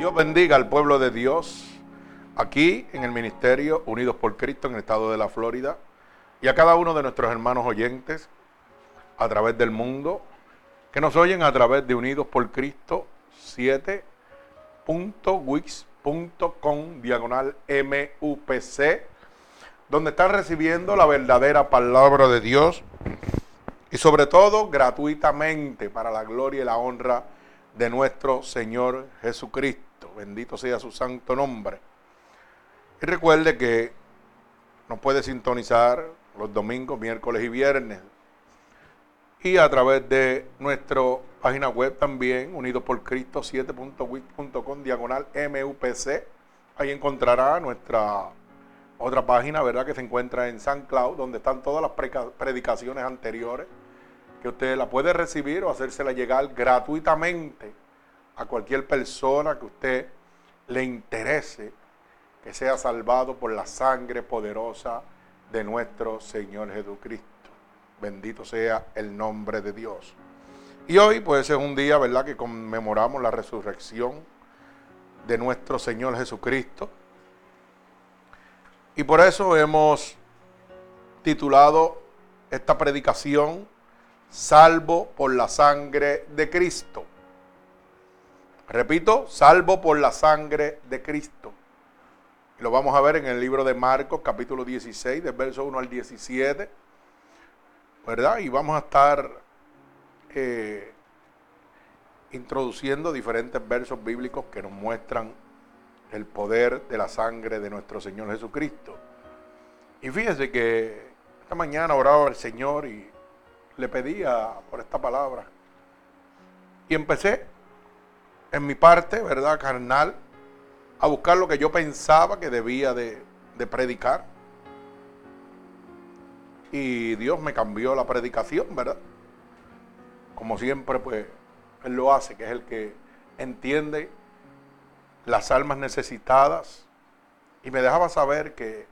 Dios bendiga al pueblo de Dios aquí en el Ministerio Unidos por Cristo en el estado de la Florida y a cada uno de nuestros hermanos oyentes a través del mundo que nos oyen a través de Unidos por Cristo 7.wix.com diagonal MUPC donde están recibiendo la verdadera palabra de Dios y sobre todo gratuitamente para la gloria y la honra de nuestro Señor Jesucristo. Bendito sea su santo nombre. Y recuerde que nos puede sintonizar los domingos, miércoles y viernes. Y a través de nuestra página web también, unidos por Cristo 7.wit.com, diagonal MUPC. Ahí encontrará nuestra otra página, ¿verdad? Que se encuentra en San Cloud, donde están todas las predicaciones anteriores, que usted la puede recibir o hacérsela llegar gratuitamente a cualquier persona que usted le interese que sea salvado por la sangre poderosa de nuestro Señor Jesucristo. Bendito sea el nombre de Dios. Y hoy pues es un día, ¿verdad?, que conmemoramos la resurrección de nuestro Señor Jesucristo. Y por eso hemos titulado esta predicación Salvo por la sangre de Cristo. Repito, salvo por la sangre de Cristo. Lo vamos a ver en el libro de Marcos, capítulo 16, del verso 1 al 17. ¿Verdad? Y vamos a estar eh, introduciendo diferentes versos bíblicos que nos muestran el poder de la sangre de nuestro Señor Jesucristo. Y fíjese que esta mañana oraba al Señor y le pedía por esta palabra. Y empecé en mi parte, ¿verdad? Carnal, a buscar lo que yo pensaba que debía de, de predicar. Y Dios me cambió la predicación, ¿verdad? Como siempre, pues, Él lo hace, que es el que entiende las almas necesitadas. Y me dejaba saber que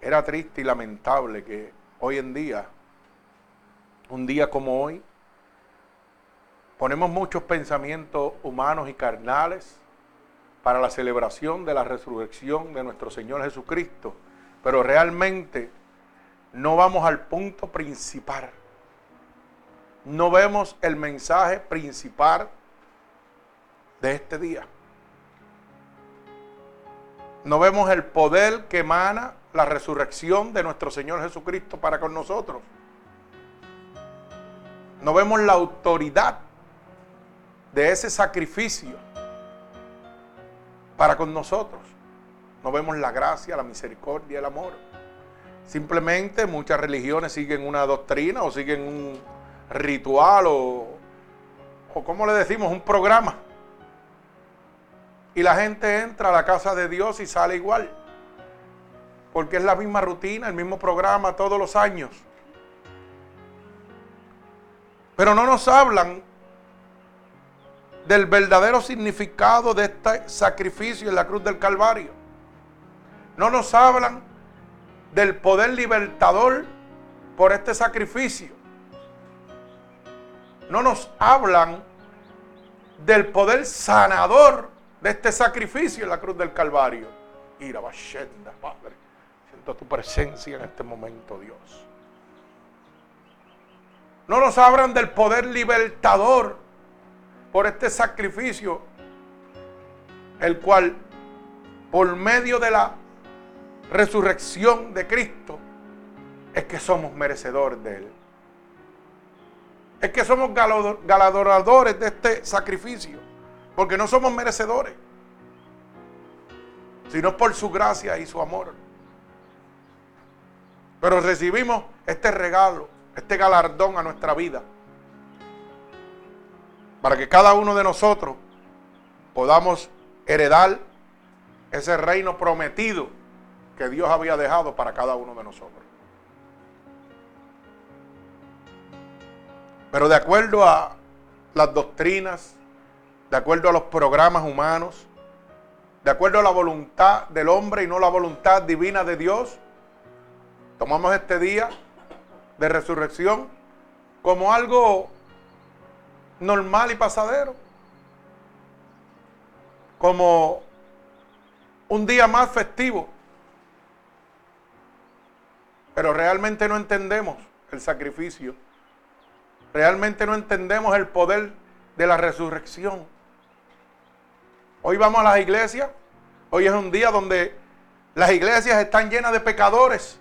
era triste y lamentable que hoy en día, un día como hoy, Ponemos muchos pensamientos humanos y carnales para la celebración de la resurrección de nuestro Señor Jesucristo, pero realmente no vamos al punto principal. No vemos el mensaje principal de este día. No vemos el poder que emana la resurrección de nuestro Señor Jesucristo para con nosotros. No vemos la autoridad de ese sacrificio para con nosotros. No vemos la gracia, la misericordia, el amor. Simplemente muchas religiones siguen una doctrina o siguen un ritual o, o como le decimos, un programa. Y la gente entra a la casa de Dios y sale igual. Porque es la misma rutina, el mismo programa todos los años. Pero no nos hablan del verdadero significado de este sacrificio en la cruz del Calvario. No nos hablan del poder libertador por este sacrificio. No nos hablan del poder sanador de este sacrificio en la cruz del Calvario. Ira Padre. Siento tu presencia en este momento, Dios. No nos hablan del poder libertador por este sacrificio, el cual por medio de la resurrección de Cristo es que somos merecedores de Él. Es que somos galardonadores de este sacrificio, porque no somos merecedores, sino por su gracia y su amor. Pero recibimos este regalo, este galardón a nuestra vida para que cada uno de nosotros podamos heredar ese reino prometido que Dios había dejado para cada uno de nosotros. Pero de acuerdo a las doctrinas, de acuerdo a los programas humanos, de acuerdo a la voluntad del hombre y no la voluntad divina de Dios, tomamos este día de resurrección como algo normal y pasadero. como un día más festivo. Pero realmente no entendemos el sacrificio. Realmente no entendemos el poder de la resurrección. Hoy vamos a las iglesias. Hoy es un día donde las iglesias están llenas de pecadores.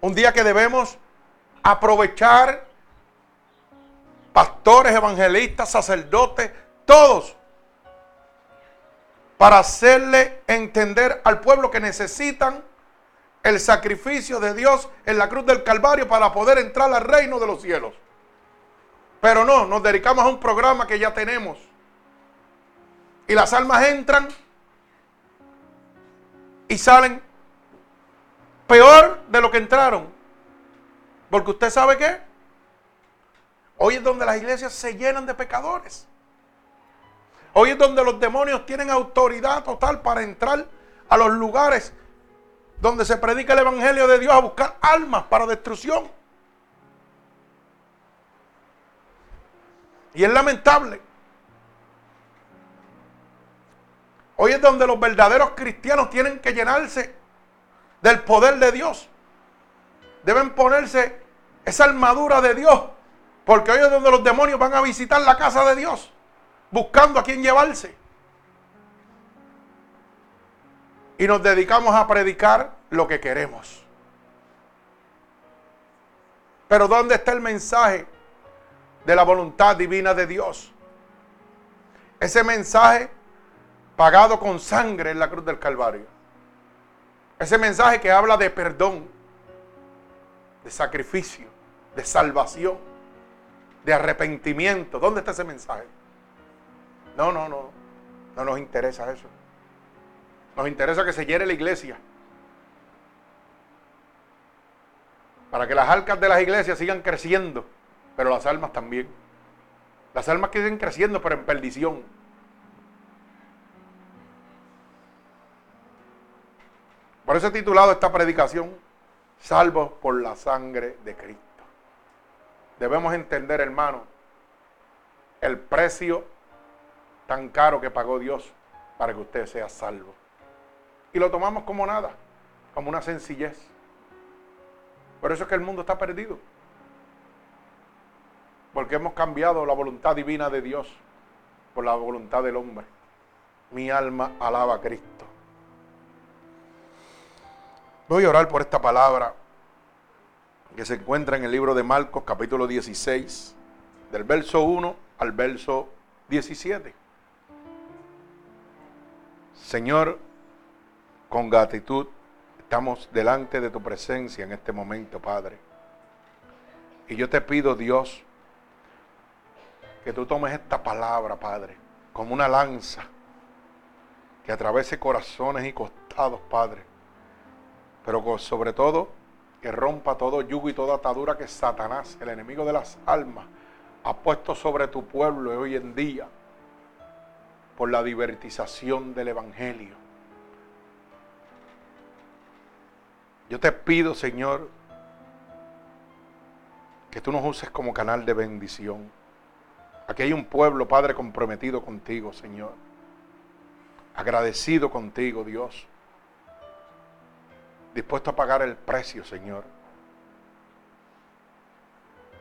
Un día que debemos aprovechar pastores, evangelistas, sacerdotes, todos, para hacerle entender al pueblo que necesitan el sacrificio de Dios en la cruz del Calvario para poder entrar al reino de los cielos. Pero no, nos dedicamos a un programa que ya tenemos. Y las almas entran y salen peor de lo que entraron. Porque usted sabe qué? Hoy es donde las iglesias se llenan de pecadores. Hoy es donde los demonios tienen autoridad total para entrar a los lugares donde se predica el Evangelio de Dios a buscar almas para destrucción. Y es lamentable. Hoy es donde los verdaderos cristianos tienen que llenarse del poder de Dios. Deben ponerse esa armadura de Dios. Porque hoy es donde los demonios van a visitar la casa de Dios. Buscando a quien llevarse. Y nos dedicamos a predicar lo que queremos. Pero ¿dónde está el mensaje de la voluntad divina de Dios? Ese mensaje pagado con sangre en la cruz del Calvario. Ese mensaje que habla de perdón, de sacrificio, de salvación, de arrepentimiento. ¿Dónde está ese mensaje? No, no, no. No nos interesa eso. Nos interesa que se llene la iglesia. Para que las arcas de las iglesias sigan creciendo, pero las almas también. Las almas que siguen creciendo, pero en perdición. Por eso he titulado esta predicación, Salvos por la sangre de Cristo. Debemos entender, hermano, el precio tan caro que pagó Dios para que usted sea salvo. Y lo tomamos como nada, como una sencillez. Por eso es que el mundo está perdido. Porque hemos cambiado la voluntad divina de Dios por la voluntad del hombre. Mi alma alaba a Cristo. Voy a orar por esta palabra que se encuentra en el libro de Marcos capítulo 16, del verso 1 al verso 17. Señor, con gratitud estamos delante de tu presencia en este momento, Padre. Y yo te pido, Dios, que tú tomes esta palabra, Padre, como una lanza que atravese corazones y costados, Padre pero sobre todo que rompa todo yugo y toda atadura que Satanás, el enemigo de las almas, ha puesto sobre tu pueblo hoy en día por la divertización del Evangelio. Yo te pido, Señor, que tú nos uses como canal de bendición. Aquí hay un pueblo, Padre, comprometido contigo, Señor. Agradecido contigo, Dios dispuesto a pagar el precio, Señor.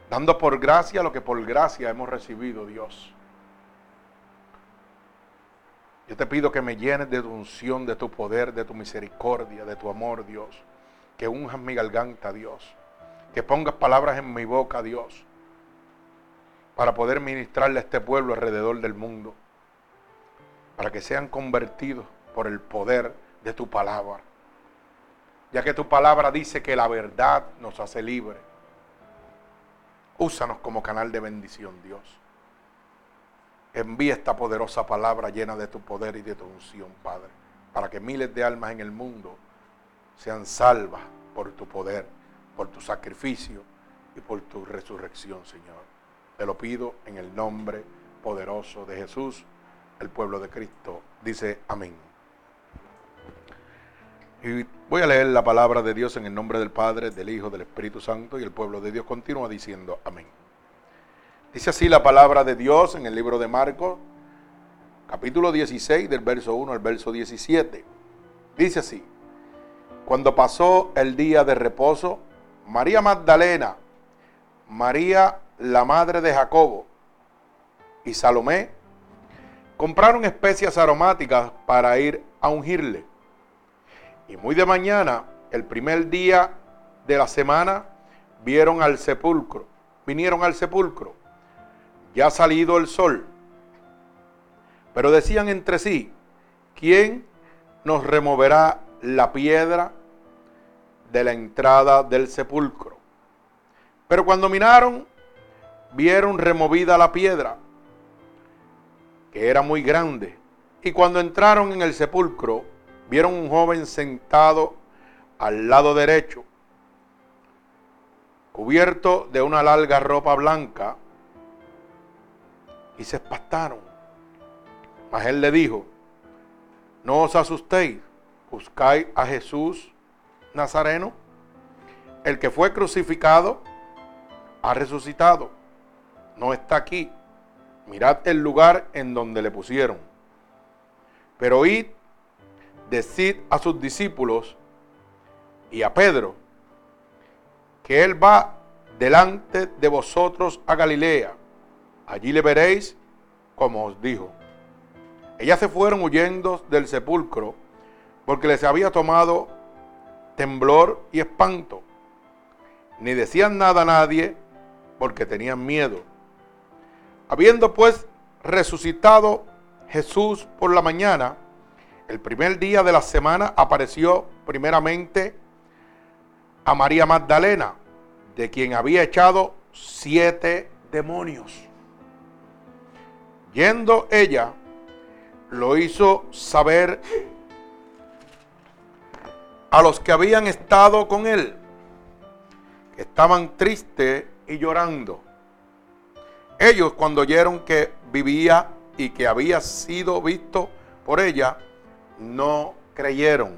Dando por gracia lo que por gracia hemos recibido, Dios. Yo te pido que me llenes de tu unción, de tu poder, de tu misericordia, de tu amor, Dios. Que unjas mi garganta, Dios. Que pongas palabras en mi boca, Dios. Para poder ministrarle a este pueblo alrededor del mundo. Para que sean convertidos por el poder de tu palabra ya que tu palabra dice que la verdad nos hace libre. Úsanos como canal de bendición, Dios. Envía esta poderosa palabra llena de tu poder y de tu unción, Padre, para que miles de almas en el mundo sean salvas por tu poder, por tu sacrificio y por tu resurrección, Señor. Te lo pido en el nombre poderoso de Jesús, el pueblo de Cristo. Dice amén. Y voy a leer la palabra de Dios en el nombre del Padre, del Hijo, del Espíritu Santo y el pueblo de Dios continúa diciendo amén. Dice así la palabra de Dios en el libro de Marcos, capítulo 16, del verso 1 al verso 17. Dice así, cuando pasó el día de reposo, María Magdalena, María la madre de Jacobo y Salomé compraron especias aromáticas para ir a ungirle. Y muy de mañana, el primer día de la semana, vieron al sepulcro, vinieron al sepulcro, ya salido el sol. Pero decían entre sí, ¿quién nos removerá la piedra de la entrada del sepulcro? Pero cuando miraron, vieron removida la piedra, que era muy grande. Y cuando entraron en el sepulcro, vieron un joven sentado al lado derecho, cubierto de una larga ropa blanca, y se espantaron. Mas él le dijo, no os asustéis, buscáis a Jesús Nazareno, el que fue crucificado, ha resucitado, no está aquí. Mirad el lugar en donde le pusieron. Pero id, decid a sus discípulos y a Pedro que él va delante de vosotros a Galilea. Allí le veréis como os dijo. Ellas se fueron huyendo del sepulcro porque les había tomado temblor y espanto. Ni decían nada a nadie porque tenían miedo. Habiendo pues resucitado Jesús por la mañana, el primer día de la semana apareció primeramente a María Magdalena, de quien había echado siete demonios. Yendo ella, lo hizo saber a los que habían estado con él, que estaban tristes y llorando. Ellos cuando oyeron que vivía y que había sido visto por ella, no creyeron.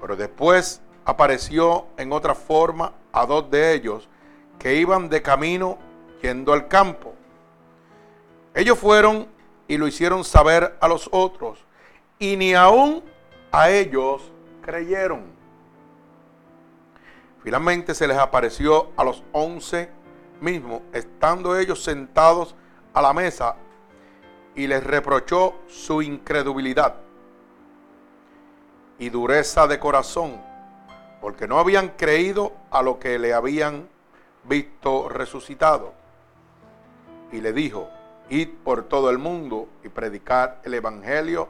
Pero después apareció en otra forma a dos de ellos que iban de camino yendo al campo. Ellos fueron y lo hicieron saber a los otros, y ni aún a ellos creyeron. Finalmente se les apareció a los once mismos, estando ellos sentados a la mesa, y les reprochó su incredulidad y dureza de corazón, porque no habían creído a lo que le habían visto resucitado. Y le dijo, id por todo el mundo y predicar el Evangelio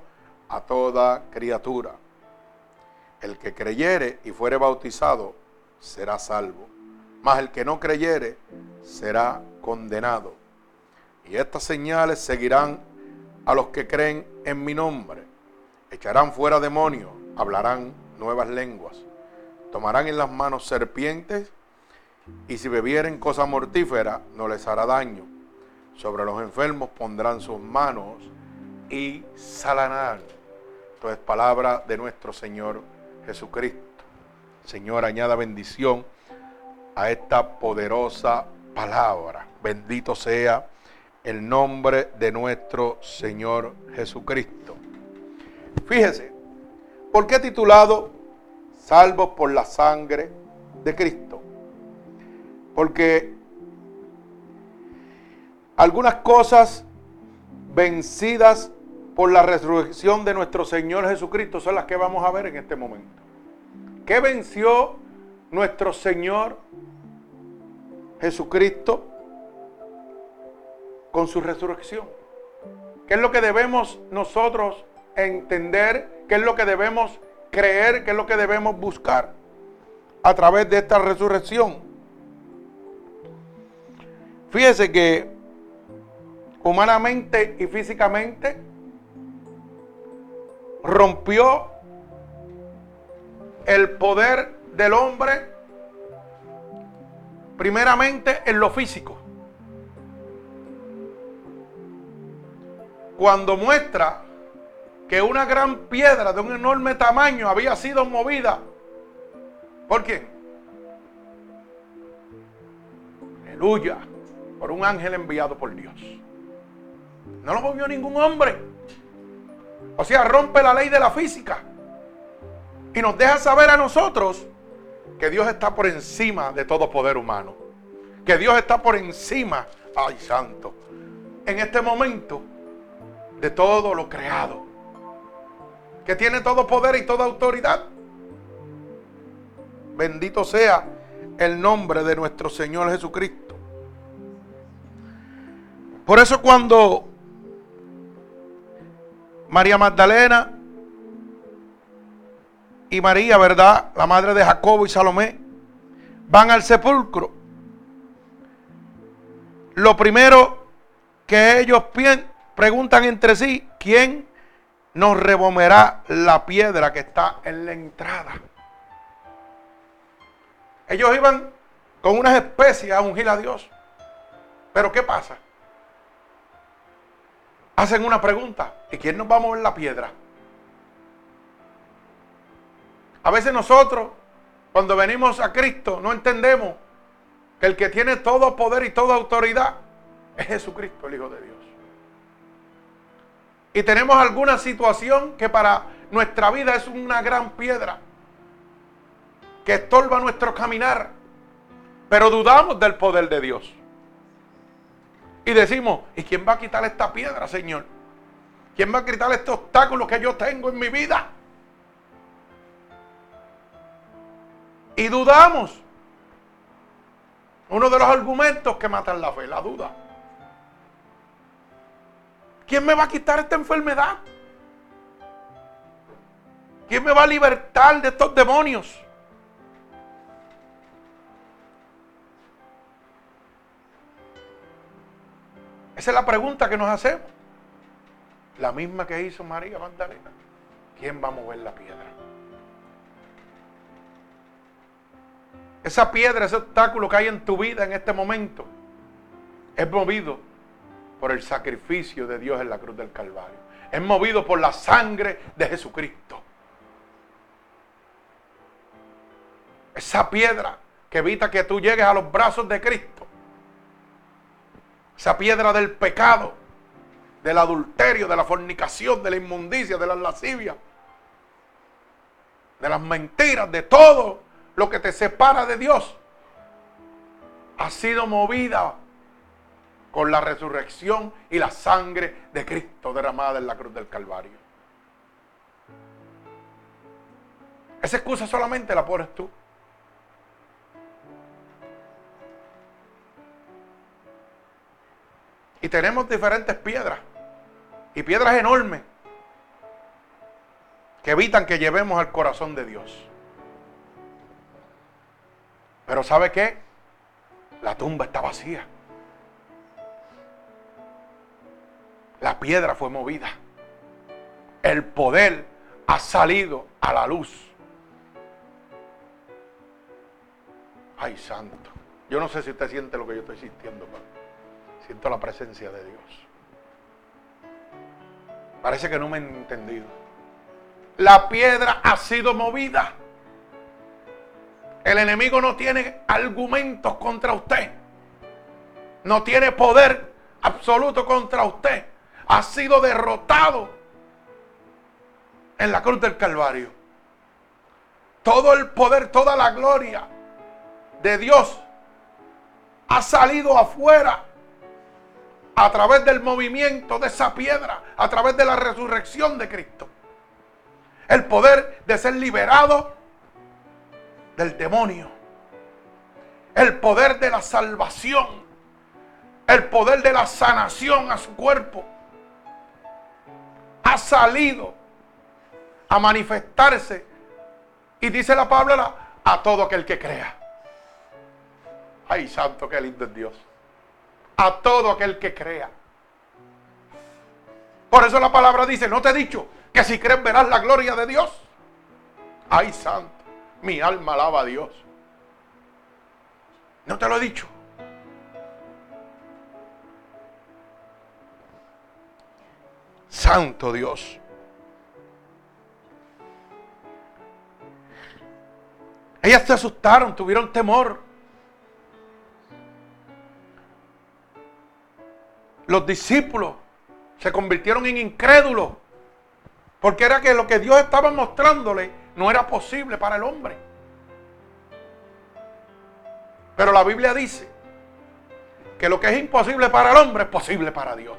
a toda criatura. El que creyere y fuere bautizado será salvo, mas el que no creyere será condenado. Y estas señales seguirán a los que creen en mi nombre. Echarán fuera demonios, hablarán nuevas lenguas, tomarán en las manos serpientes y si bebieren cosa mortífera no les hará daño sobre los enfermos pondrán sus manos y salarán. Esto es palabra de nuestro Señor Jesucristo. Señor, añada bendición a esta poderosa palabra. Bendito sea el nombre de nuestro Señor Jesucristo. Fíjese, ¿por qué titulado Salvos por la sangre de Cristo? Porque algunas cosas vencidas por la resurrección de nuestro Señor Jesucristo son las que vamos a ver en este momento. ¿Qué venció nuestro Señor Jesucristo con su resurrección? ¿Qué es lo que debemos nosotros entender? ¿Qué es lo que debemos creer? ¿Qué es lo que debemos buscar a través de esta resurrección? Fíjese que humanamente y físicamente, rompió el poder del hombre primeramente en lo físico. Cuando muestra que una gran piedra de un enorme tamaño había sido movida. ¿Por quién? Aleluya. Por un ángel enviado por Dios. No lo movió ningún hombre. O sea, rompe la ley de la física. Y nos deja saber a nosotros que Dios está por encima de todo poder humano. Que Dios está por encima, ay santo, en este momento de todo lo creado. Que tiene todo poder y toda autoridad. Bendito sea el nombre de nuestro Señor Jesucristo. Por eso cuando María Magdalena y María, ¿verdad? La madre de Jacobo y Salomé, van al sepulcro. Lo primero que ellos preguntan entre sí, ¿quién nos removerá la piedra que está en la entrada? Ellos iban con unas especies a ungir a Dios. Pero ¿qué pasa? Hacen una pregunta. ¿Y quién nos va a mover la piedra? A veces nosotros, cuando venimos a Cristo, no entendemos que el que tiene todo poder y toda autoridad es Jesucristo, el Hijo de Dios. Y tenemos alguna situación que para nuestra vida es una gran piedra que estorba nuestro caminar, pero dudamos del poder de Dios. Y decimos, ¿y quién va a quitar esta piedra, Señor? ¿Quién va a quitar este obstáculo que yo tengo en mi vida? Y dudamos. Uno de los argumentos que matan la fe, la duda. ¿Quién me va a quitar esta enfermedad? ¿Quién me va a libertar de estos demonios? Esa es la pregunta que nos hacemos. La misma que hizo María Magdalena. ¿Quién va a mover la piedra? Esa piedra, ese obstáculo que hay en tu vida en este momento, es movido por el sacrificio de Dios en la cruz del Calvario. Es movido por la sangre de Jesucristo. Esa piedra que evita que tú llegues a los brazos de Cristo esa piedra del pecado, del adulterio, de la fornicación, de la inmundicia, de las lascivias, de las mentiras, de todo lo que te separa de Dios, ha sido movida con la resurrección y la sangre de Cristo derramada en la cruz del Calvario. Esa excusa solamente la pones tú. Y tenemos diferentes piedras. Y piedras enormes. Que evitan que llevemos al corazón de Dios. Pero ¿sabe qué? La tumba está vacía. La piedra fue movida. El poder ha salido a la luz. Ay, santo. Yo no sé si usted siente lo que yo estoy sintiendo, Siento la presencia de Dios. Parece que no me han entendido. La piedra ha sido movida. El enemigo no tiene argumentos contra usted. No tiene poder absoluto contra usted. Ha sido derrotado en la cruz del Calvario. Todo el poder, toda la gloria de Dios ha salido afuera a través del movimiento de esa piedra, a través de la resurrección de Cristo. El poder de ser liberado del demonio. El poder de la salvación. El poder de la sanación a su cuerpo. Ha salido a manifestarse. Y dice la palabra a todo aquel que crea. Ay, santo, qué lindo es Dios a todo aquel que crea. Por eso la palabra dice, no te he dicho que si crees verás la gloria de Dios. Ay, santo, mi alma alaba a Dios. No te lo he dicho. Santo Dios. Ellas se asustaron, tuvieron temor. Los discípulos se convirtieron en incrédulos. Porque era que lo que Dios estaba mostrándole no era posible para el hombre. Pero la Biblia dice que lo que es imposible para el hombre es posible para Dios.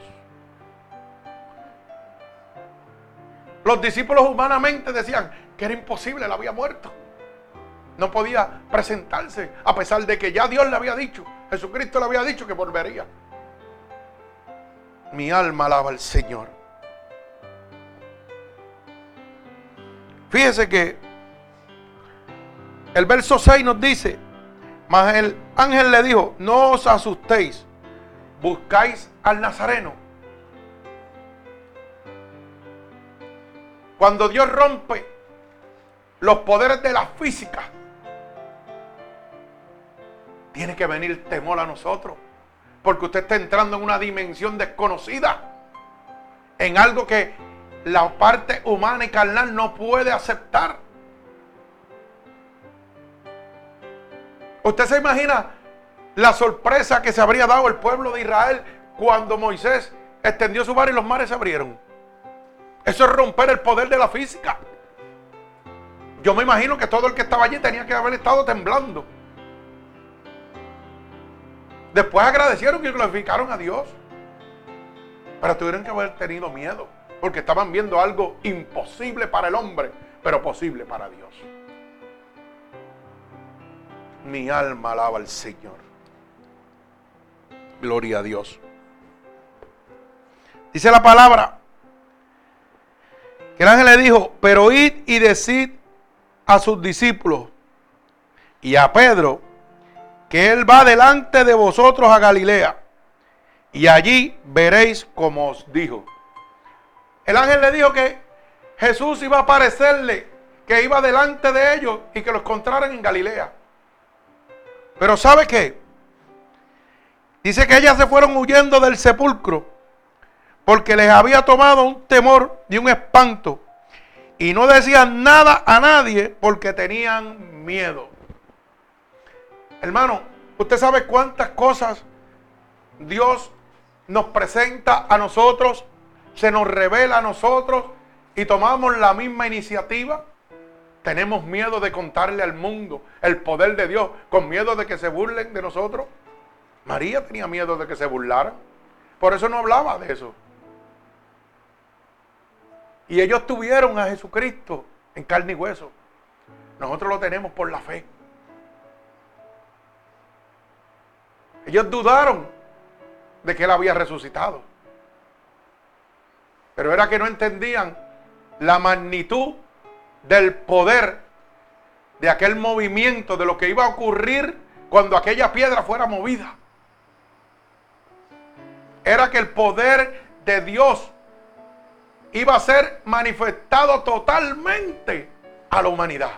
Los discípulos humanamente decían que era imposible, él había muerto. No podía presentarse, a pesar de que ya Dios le había dicho, Jesucristo le había dicho que volvería. Mi alma alaba al Señor. Fíjese que el verso 6 nos dice, mas el ángel le dijo, no os asustéis, buscáis al Nazareno. Cuando Dios rompe los poderes de la física, tiene que venir temor a nosotros. Porque usted está entrando en una dimensión desconocida. En algo que la parte humana y carnal no puede aceptar. ¿Usted se imagina la sorpresa que se habría dado el pueblo de Israel cuando Moisés extendió su bar y los mares se abrieron? Eso es romper el poder de la física. Yo me imagino que todo el que estaba allí tenía que haber estado temblando. Después agradecieron y glorificaron a Dios. Pero tuvieron que haber tenido miedo. Porque estaban viendo algo imposible para el hombre, pero posible para Dios. Mi alma alaba al Señor. Gloria a Dios. Dice la palabra el ángel le dijo, pero id y decid a sus discípulos y a Pedro que Él va delante de vosotros a Galilea, y allí veréis como os dijo. El ángel le dijo que Jesús iba a aparecerle, que iba delante de ellos y que lo encontraran en Galilea. Pero ¿sabe qué? Dice que ellas se fueron huyendo del sepulcro porque les había tomado un temor y un espanto y no decían nada a nadie porque tenían miedo. Hermano, usted sabe cuántas cosas Dios nos presenta a nosotros, se nos revela a nosotros y tomamos la misma iniciativa. Tenemos miedo de contarle al mundo el poder de Dios, con miedo de que se burlen de nosotros. María tenía miedo de que se burlaran. Por eso no hablaba de eso. Y ellos tuvieron a Jesucristo en carne y hueso. Nosotros lo tenemos por la fe. Ellos dudaron de que Él había resucitado. Pero era que no entendían la magnitud del poder de aquel movimiento, de lo que iba a ocurrir cuando aquella piedra fuera movida. Era que el poder de Dios iba a ser manifestado totalmente a la humanidad.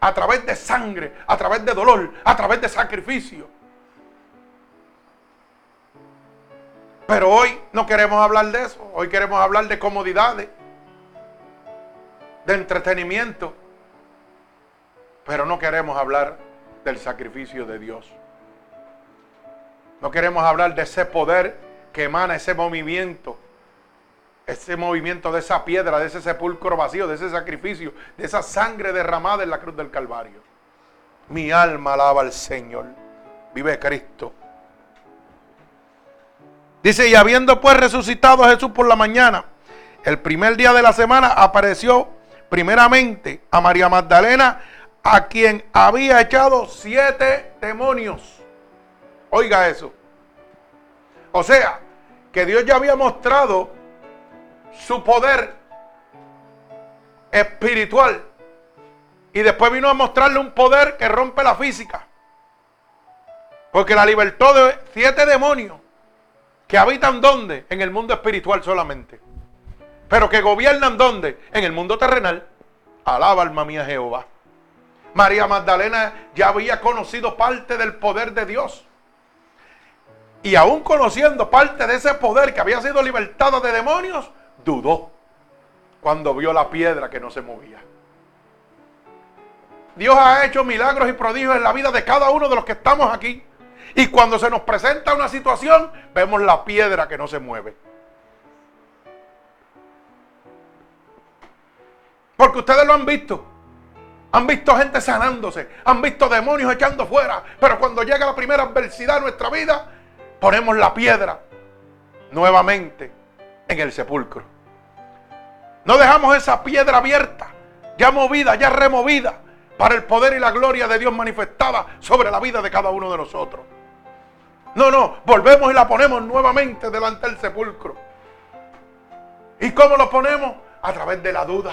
A través de sangre, a través de dolor, a través de sacrificio. Pero hoy no queremos hablar de eso. Hoy queremos hablar de comodidades, de entretenimiento. Pero no queremos hablar del sacrificio de Dios. No queremos hablar de ese poder que emana ese movimiento. Ese movimiento de esa piedra, de ese sepulcro vacío, de ese sacrificio, de esa sangre derramada en la cruz del Calvario. Mi alma alaba al Señor. Vive Cristo. Dice, y habiendo pues resucitado a Jesús por la mañana, el primer día de la semana apareció primeramente a María Magdalena, a quien había echado siete demonios. Oiga eso. O sea, que Dios ya había mostrado su poder espiritual. Y después vino a mostrarle un poder que rompe la física. Porque la libertó de siete demonios que habitan dónde? En el mundo espiritual solamente. Pero que gobiernan dónde? En el mundo terrenal. Alaba alma mía Jehová. María Magdalena ya había conocido parte del poder de Dios. Y aún conociendo parte de ese poder que había sido libertada de demonios, dudó cuando vio la piedra que no se movía. Dios ha hecho milagros y prodigios en la vida de cada uno de los que estamos aquí. Y cuando se nos presenta una situación, vemos la piedra que no se mueve. Porque ustedes lo han visto. Han visto gente sanándose, han visto demonios echando fuera, pero cuando llega la primera adversidad a nuestra vida, ponemos la piedra nuevamente en el sepulcro. No dejamos esa piedra abierta, ya movida, ya removida, para el poder y la gloria de Dios manifestada sobre la vida de cada uno de nosotros. No, no, volvemos y la ponemos nuevamente delante del sepulcro. ¿Y cómo lo ponemos? A través de la duda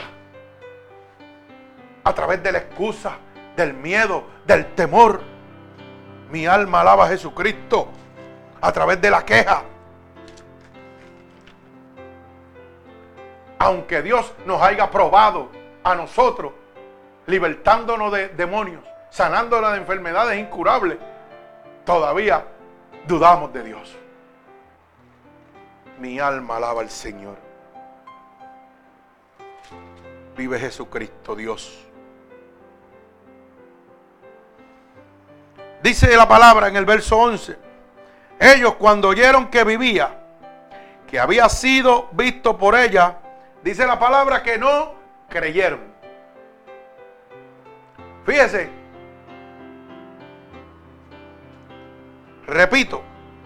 a través de la excusa, del miedo, del temor. Mi alma alaba a Jesucristo a través de la queja. Aunque Dios nos haya probado a nosotros, libertándonos de demonios, sanándonos de enfermedades incurables, todavía dudamos de Dios. Mi alma alaba al Señor. Vive Jesucristo, Dios. Dice la palabra en el verso 11. Ellos cuando oyeron que vivía, que había sido visto por ella, dice la palabra que no creyeron. Fíjese. Repito,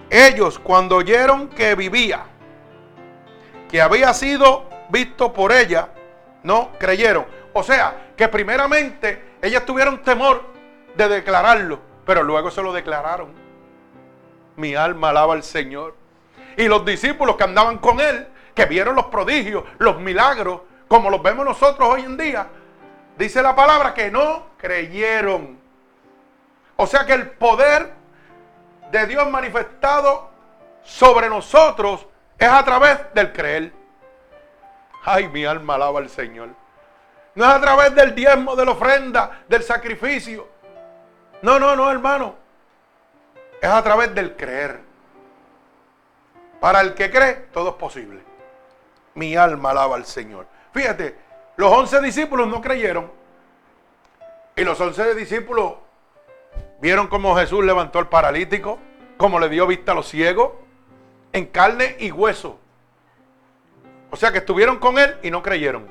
ellos cuando oyeron que vivía, que había sido visto por ella, no creyeron. O sea, que primeramente ellas tuvieron temor de declararlo. Pero luego se lo declararon. Mi alma alaba al Señor. Y los discípulos que andaban con él, que vieron los prodigios, los milagros, como los vemos nosotros hoy en día, dice la palabra que no creyeron. O sea que el poder de Dios manifestado sobre nosotros es a través del creer. Ay, mi alma alaba al Señor. No es a través del diezmo, de la ofrenda, del sacrificio. No, no, no, hermano. Es a través del creer. Para el que cree, todo es posible. Mi alma alaba al Señor. Fíjate, los once discípulos no creyeron. Y los once discípulos vieron cómo Jesús levantó al paralítico, cómo le dio vista a los ciegos, en carne y hueso. O sea que estuvieron con él y no creyeron.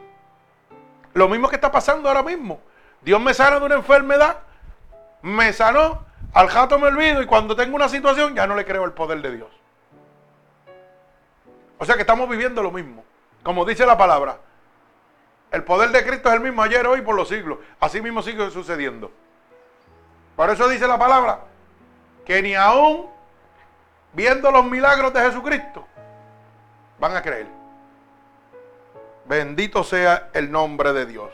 Lo mismo que está pasando ahora mismo. Dios me sana de una enfermedad me sanó, al jato me olvido y cuando tengo una situación ya no le creo el poder de Dios. O sea que estamos viviendo lo mismo. Como dice la palabra, el poder de Cristo es el mismo ayer, hoy, por los siglos. Así mismo sigue sucediendo. Por eso dice la palabra que ni aún viendo los milagros de Jesucristo van a creer. Bendito sea el nombre de Dios.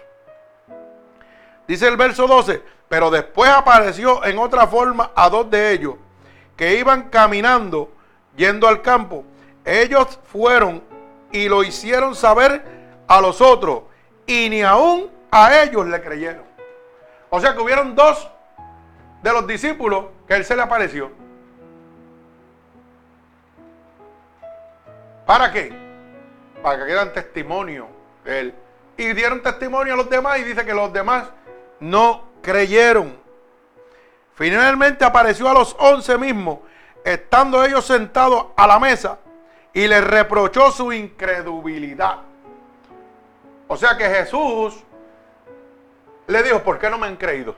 Dice el verso 12, pero después apareció en otra forma a dos de ellos que iban caminando yendo al campo. Ellos fueron y lo hicieron saber a los otros y ni aún a ellos le creyeron. O sea que hubieron dos de los discípulos que él se le apareció. ¿Para qué? Para que quieran testimonio de él. Y dieron testimonio a los demás y dice que los demás no creyeron. Finalmente apareció a los once mismos, estando ellos sentados a la mesa, y les reprochó su incredulidad. O sea que Jesús le dijo, ¿por qué no me han creído?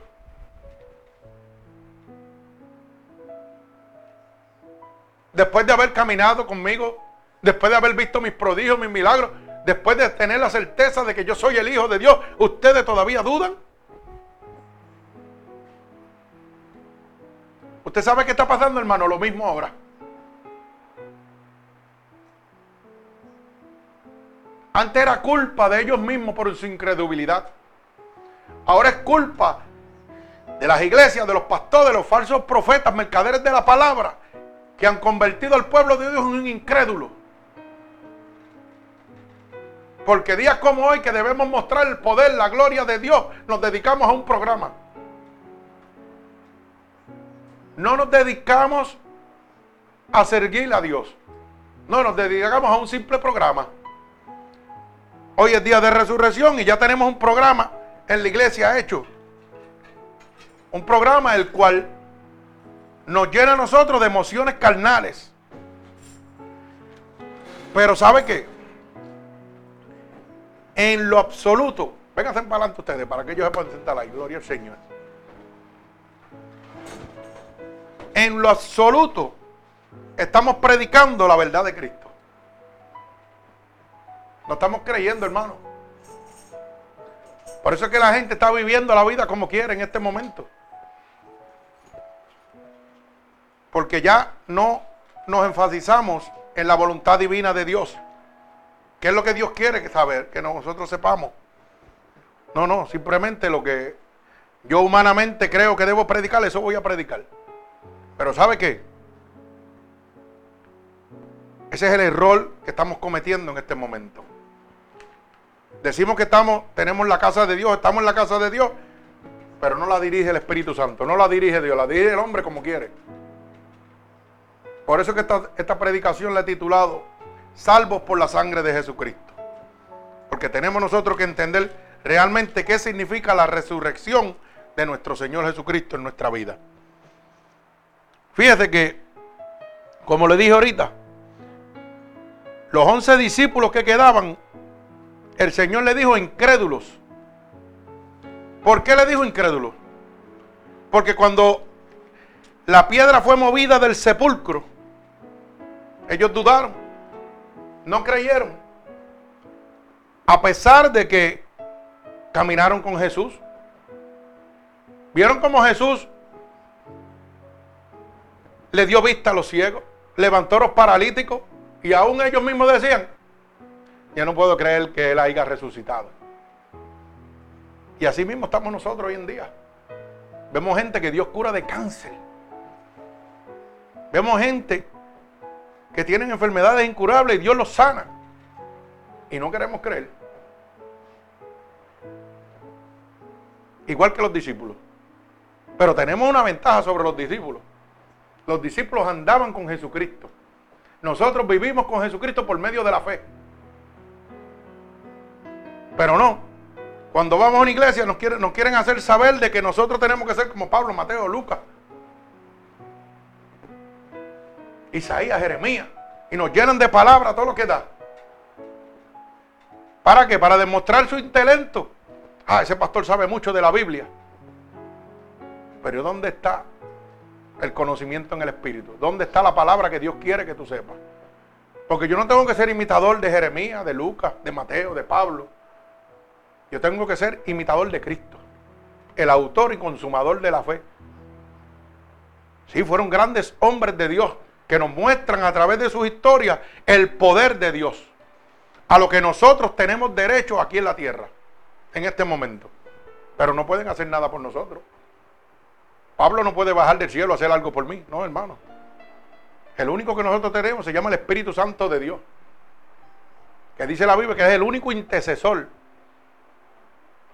Después de haber caminado conmigo, después de haber visto mis prodigios, mis milagros, después de tener la certeza de que yo soy el Hijo de Dios, ¿ustedes todavía dudan? ¿Usted sabe qué está pasando, hermano? Lo mismo ahora. Antes era culpa de ellos mismos por su incredulidad. Ahora es culpa de las iglesias, de los pastores, de los falsos profetas, mercaderes de la palabra, que han convertido al pueblo de Dios en un incrédulo. Porque días como hoy que debemos mostrar el poder, la gloria de Dios, nos dedicamos a un programa no nos dedicamos a servir a Dios. No, nos dedicamos a un simple programa. Hoy es día de resurrección y ya tenemos un programa en la iglesia hecho. Un programa el cual nos llena a nosotros de emociones carnales. Pero ¿sabe qué? En lo absoluto, Vénganse para adelante ustedes para que ellos se puedan sentar ahí. Gloria al Señor. En lo absoluto, estamos predicando la verdad de Cristo. No estamos creyendo, hermano. Por eso es que la gente está viviendo la vida como quiere en este momento. Porque ya no nos enfatizamos en la voluntad divina de Dios. ¿Qué es lo que Dios quiere saber? Que nosotros sepamos. No, no, simplemente lo que yo humanamente creo que debo predicar, eso voy a predicar. Pero ¿sabe qué? Ese es el error que estamos cometiendo en este momento. Decimos que estamos, tenemos la casa de Dios, estamos en la casa de Dios, pero no la dirige el Espíritu Santo, no la dirige Dios, la dirige el hombre como quiere. Por eso que esta, esta predicación la he titulado Salvos por la sangre de Jesucristo. Porque tenemos nosotros que entender realmente qué significa la resurrección de nuestro Señor Jesucristo en nuestra vida. Fíjese que, como le dije ahorita, los once discípulos que quedaban, el Señor le dijo incrédulos. ¿Por qué le dijo incrédulos? Porque cuando la piedra fue movida del sepulcro, ellos dudaron, no creyeron. A pesar de que caminaron con Jesús. ¿Vieron cómo Jesús le dio vista a los ciegos? Levantó a los paralíticos y aún ellos mismos decían, ya no puedo creer que Él haya resucitado. Y así mismo estamos nosotros hoy en día. Vemos gente que Dios cura de cáncer. Vemos gente que tienen enfermedades incurables y Dios los sana. Y no queremos creer. igual que los discípulos. Pero tenemos una ventaja sobre los discípulos. Los discípulos andaban con Jesucristo. Nosotros vivimos con Jesucristo por medio de la fe. Pero no. Cuando vamos a una iglesia nos quieren, hacer saber de que nosotros tenemos que ser como Pablo, Mateo, Lucas. Isaías, Jeremías. Y nos llenan de palabras todo lo que da. ¿Para qué? Para demostrar su intelecto. Ah, ese pastor sabe mucho de la Biblia. Pero ¿dónde está el conocimiento en el Espíritu? ¿Dónde está la palabra que Dios quiere que tú sepas? Porque yo no tengo que ser imitador de Jeremías, de Lucas, de Mateo, de Pablo. Yo tengo que ser imitador de Cristo, el autor y consumador de la fe. Sí, fueron grandes hombres de Dios que nos muestran a través de sus historias el poder de Dios, a lo que nosotros tenemos derecho aquí en la tierra en este momento. Pero no pueden hacer nada por nosotros. Pablo no puede bajar del cielo a hacer algo por mí, no, hermano. El único que nosotros tenemos se llama el Espíritu Santo de Dios. Que dice la Biblia que es el único intercesor.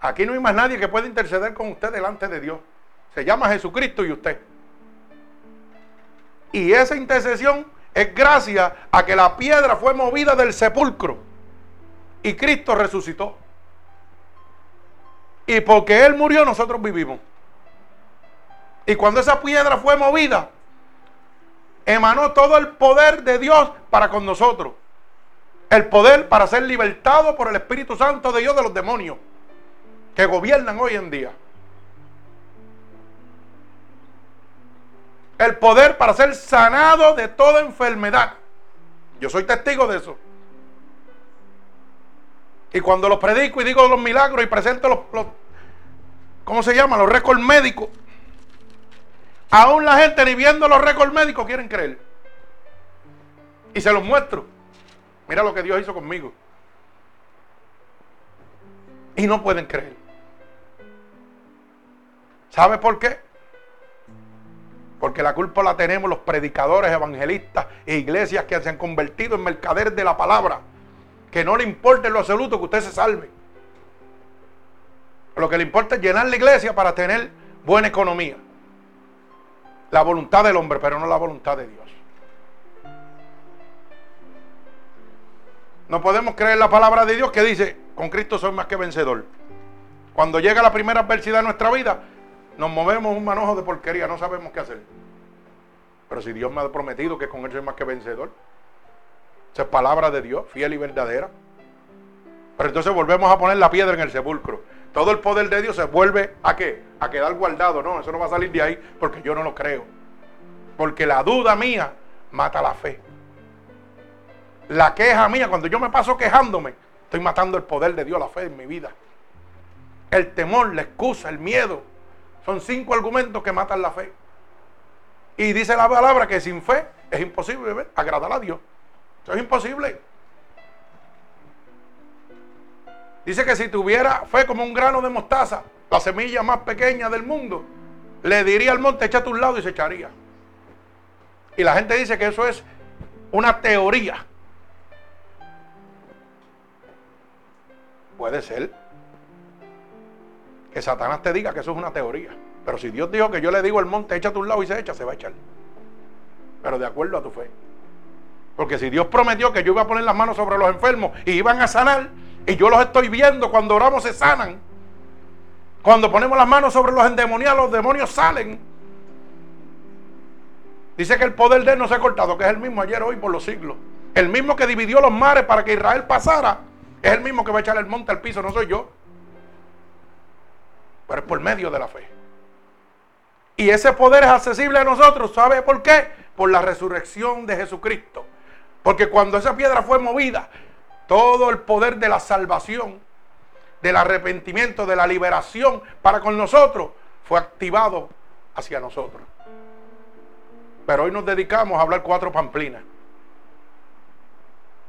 Aquí no hay más nadie que pueda interceder con usted delante de Dios. Se llama Jesucristo y usted. Y esa intercesión es gracias a que la piedra fue movida del sepulcro y Cristo resucitó. Y porque Él murió, nosotros vivimos. Y cuando esa piedra fue movida, emanó todo el poder de Dios para con nosotros. El poder para ser libertado por el Espíritu Santo de Dios de los demonios que gobiernan hoy en día. El poder para ser sanado de toda enfermedad. Yo soy testigo de eso. Y cuando los predico y digo los milagros y presento los, ¿cómo se llama? Los récords médicos. Aún la gente ni viendo los récords médicos quieren creer. Y se los muestro. Mira lo que Dios hizo conmigo. Y no pueden creer. ¿Sabe por qué? Porque la culpa la tenemos los predicadores, evangelistas e iglesias que se han convertido en mercaderes de la palabra que no le importa en lo absoluto que usted se salve. Lo que le importa es llenar la iglesia para tener buena economía. La voluntad del hombre, pero no la voluntad de Dios. No podemos creer la palabra de Dios que dice, con Cristo soy más que vencedor. Cuando llega la primera adversidad en nuestra vida, nos movemos un manojo de porquería, no sabemos qué hacer. Pero si Dios me ha prometido que con Él soy más que vencedor, esa es palabra de Dios, fiel y verdadera. Pero entonces volvemos a poner la piedra en el sepulcro. todo el poder de Dios se vuelve a qué? A quedar guardado. No, eso no va a salir de ahí porque yo no lo creo. Porque la duda mía mata la fe. La queja mía, cuando yo me paso quejándome, estoy matando el poder de Dios, la fe en mi vida. El temor, la excusa, el miedo, son cinco argumentos que matan la fe. Y dice la palabra que sin fe es imposible agradar a Dios. Eso es imposible. Dice que si tuviera fe como un grano de mostaza, la semilla más pequeña del mundo, le diría al monte, échate a un lado y se echaría. Y la gente dice que eso es una teoría. Puede ser que Satanás te diga que eso es una teoría. Pero si Dios dijo que yo le digo al monte, échate a un lado y se echa, se va a echar. Pero de acuerdo a tu fe. Porque si Dios prometió que yo iba a poner las manos sobre los enfermos y iban a sanar, y yo los estoy viendo, cuando oramos se sanan. Cuando ponemos las manos sobre los endemoniados, los demonios salen. Dice que el poder de él no se ha cortado, que es el mismo ayer, hoy, por los siglos. El mismo que dividió los mares para que Israel pasara, es el mismo que va a echar el monte al piso, no soy yo. Pero es por medio de la fe. Y ese poder es accesible a nosotros, ¿sabe por qué? Por la resurrección de Jesucristo. Porque cuando esa piedra fue movida, todo el poder de la salvación, del arrepentimiento, de la liberación para con nosotros, fue activado hacia nosotros. Pero hoy nos dedicamos a hablar cuatro pamplinas.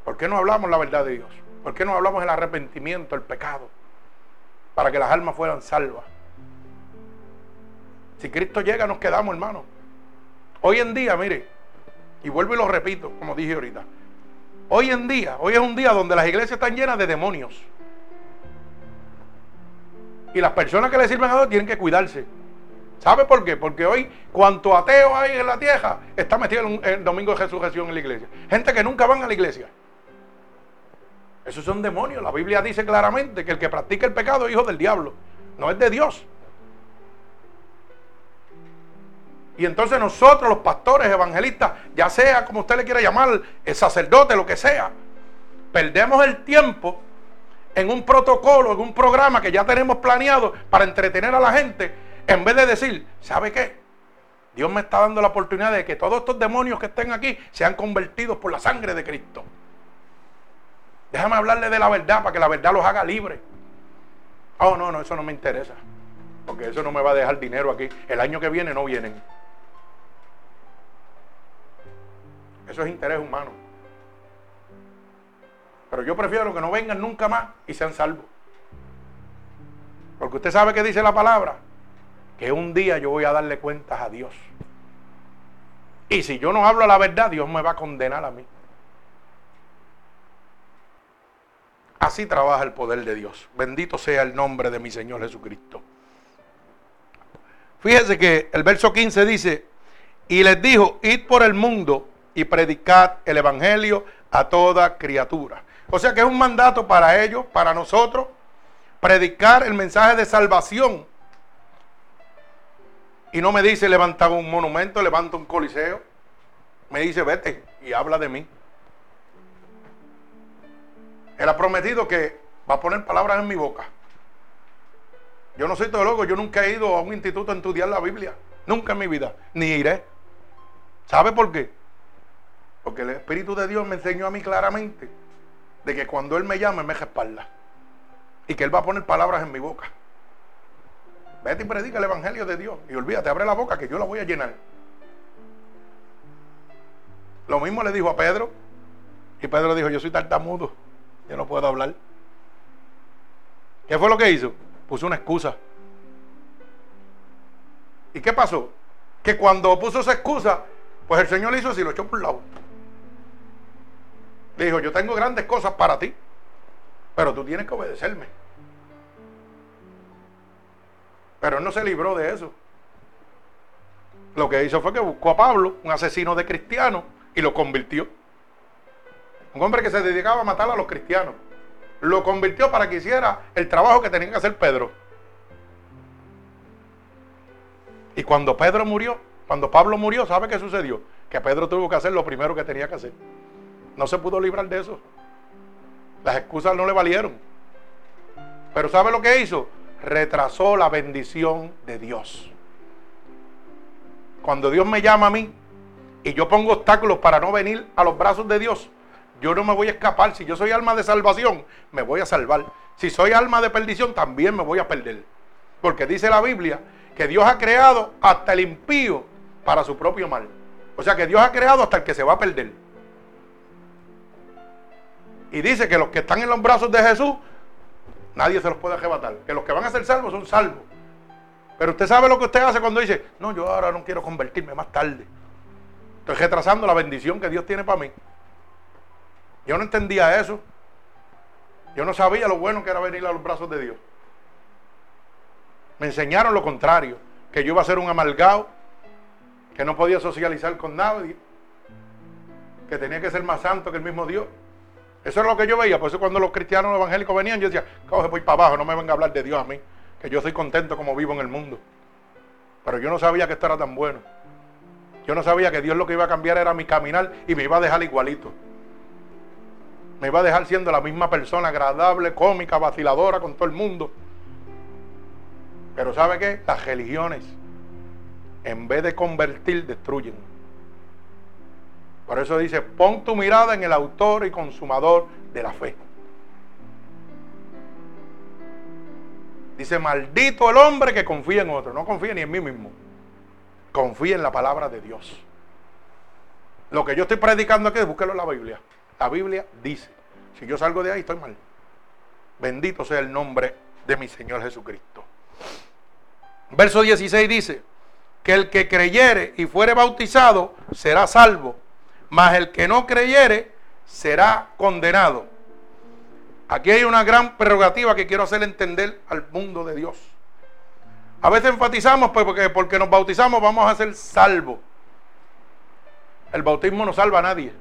¿Por qué no hablamos la verdad de Dios? ¿Por qué no hablamos el arrepentimiento, el pecado? Para que las almas fueran salvas. Si Cristo llega, nos quedamos, hermano. Hoy en día, mire, y vuelvo y lo repito, como dije ahorita. Hoy en día, hoy es un día donde las iglesias están llenas de demonios. Y las personas que le sirven a Dios tienen que cuidarse. ¿Sabe por qué? Porque hoy, cuanto ateo hay en la tierra, está metido en el domingo de resurrección en la iglesia. Gente que nunca van a la iglesia. Esos son demonios. La Biblia dice claramente que el que practica el pecado es hijo del diablo. No es de Dios. Y entonces nosotros, los pastores, evangelistas, ya sea como usted le quiera llamar, el sacerdote, lo que sea, perdemos el tiempo en un protocolo, en un programa que ya tenemos planeado para entretener a la gente, en vez de decir, ¿sabe qué? Dios me está dando la oportunidad de que todos estos demonios que estén aquí sean convertidos por la sangre de Cristo. Déjame hablarle de la verdad para que la verdad los haga libres. Oh, no, no, eso no me interesa. Porque eso no me va a dejar dinero aquí. El año que viene no vienen. Eso es interés humano. Pero yo prefiero que no vengan nunca más y sean salvos. Porque usted sabe que dice la palabra. Que un día yo voy a darle cuentas a Dios. Y si yo no hablo la verdad, Dios me va a condenar a mí. Así trabaja el poder de Dios. Bendito sea el nombre de mi Señor Jesucristo. Fíjese que el verso 15 dice, y les dijo, id por el mundo y predicad el Evangelio a toda criatura. O sea que es un mandato para ellos, para nosotros, predicar el mensaje de salvación. Y no me dice levanta un monumento, levanta un coliseo. Me dice vete y habla de mí. Él ha prometido que va a poner palabras en mi boca. Yo no soy teólogo, yo nunca he ido a un instituto a estudiar la Biblia. Nunca en mi vida. Ni iré. ¿Sabe por qué? Porque el Espíritu de Dios me enseñó a mí claramente de que cuando Él me llame me respalda. Y que Él va a poner palabras en mi boca. Vete y predica el Evangelio de Dios. Y olvídate, abre la boca que yo la voy a llenar. Lo mismo le dijo a Pedro. Y Pedro dijo, yo soy tartamudo. Yo no puedo hablar. ¿Qué fue lo que hizo? Puso una excusa. ¿Y qué pasó? Que cuando puso esa excusa, pues el Señor le hizo así, lo echó por un lado. Le dijo, yo tengo grandes cosas para ti, pero tú tienes que obedecerme. Pero él no se libró de eso. Lo que hizo fue que buscó a Pablo, un asesino de cristianos, y lo convirtió. Un hombre que se dedicaba a matar a los cristianos. Lo convirtió para que hiciera el trabajo que tenía que hacer Pedro. Y cuando Pedro murió, cuando Pablo murió, ¿sabe qué sucedió? Que Pedro tuvo que hacer lo primero que tenía que hacer. No se pudo librar de eso. Las excusas no le valieron. Pero ¿sabe lo que hizo? retrasó la bendición de Dios. Cuando Dios me llama a mí y yo pongo obstáculos para no venir a los brazos de Dios, yo no me voy a escapar. Si yo soy alma de salvación, me voy a salvar. Si soy alma de perdición, también me voy a perder. Porque dice la Biblia que Dios ha creado hasta el impío para su propio mal. O sea que Dios ha creado hasta el que se va a perder. Y dice que los que están en los brazos de Jesús, nadie se los puede arrebatar. Que los que van a ser salvos son salvos. Pero usted sabe lo que usted hace cuando dice, no, yo ahora no quiero convertirme más tarde. Estoy retrasando la bendición que Dios tiene para mí. Yo no entendía eso. Yo no sabía lo bueno que era venir a los brazos de Dios. Me enseñaron lo contrario, que yo iba a ser un amalgado, que no podía socializar con nadie, que tenía que ser más santo que el mismo Dios. Eso era lo que yo veía. Por eso cuando los cristianos evangélicos venían, yo decía, coge, voy para abajo, no me venga a hablar de Dios a mí que yo soy contento como vivo en el mundo. Pero yo no sabía que esto era tan bueno. Yo no sabía que Dios lo que iba a cambiar era mi caminar y me iba a dejar igualito. Me iba a dejar siendo la misma persona, agradable, cómica, vaciladora con todo el mundo. Pero ¿sabe qué? Las religiones, en vez de convertir, destruyen. Por eso dice, pon tu mirada en el autor y consumador de la fe. Dice, maldito el hombre que confía en otro. No confía ni en mí mismo. Confía en la palabra de Dios. Lo que yo estoy predicando aquí, búsquelo en la Biblia. La Biblia dice, si yo salgo de ahí estoy mal. Bendito sea el nombre de mi Señor Jesucristo. Verso 16 dice, que el que creyere y fuere bautizado será salvo, mas el que no creyere será condenado. Aquí hay una gran prerrogativa que quiero hacer entender al mundo de Dios. A veces enfatizamos pues, porque, porque nos bautizamos vamos a ser salvos. El bautismo no salva a nadie.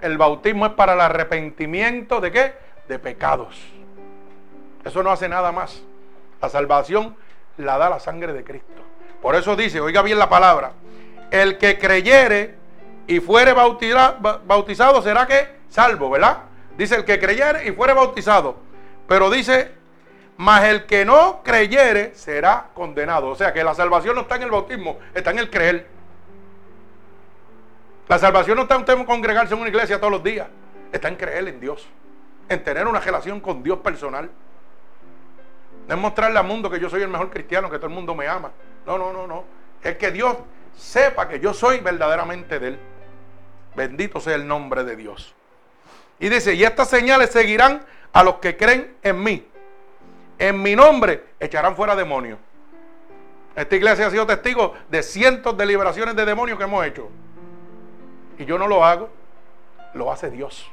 El bautismo es para el arrepentimiento de qué? De pecados. Eso no hace nada más. La salvación la da la sangre de Cristo. Por eso dice, oiga bien la palabra, el que creyere y fuere bautizado será que salvo, ¿verdad? Dice el que creyere y fuere bautizado. Pero dice, mas el que no creyere será condenado. O sea que la salvación no está en el bautismo, está en el creer. La salvación no está en usted congregarse en una iglesia todos los días. Está en creer en Dios. En tener una relación con Dios personal. No es mostrarle al mundo que yo soy el mejor cristiano, que todo el mundo me ama. No, no, no, no. Es que Dios sepa que yo soy verdaderamente de Él. Bendito sea el nombre de Dios. Y dice, y estas señales seguirán a los que creen en mí. En mi nombre echarán fuera demonios. Esta iglesia ha sido testigo de cientos de liberaciones de demonios que hemos hecho. Y yo no lo hago, lo hace Dios.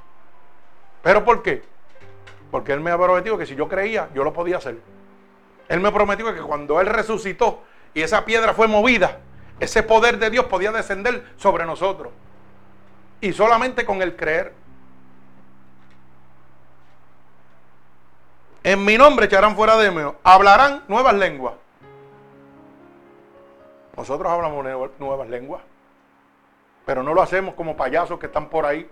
¿Pero por qué? Porque Él me ha prometido que si yo creía, yo lo podía hacer. Él me prometió que cuando Él resucitó y esa piedra fue movida, ese poder de Dios podía descender sobre nosotros. Y solamente con el creer. En mi nombre echarán fuera de mí. Hablarán nuevas lenguas. Nosotros hablamos nuevas lenguas. Pero no lo hacemos como payasos que están por ahí.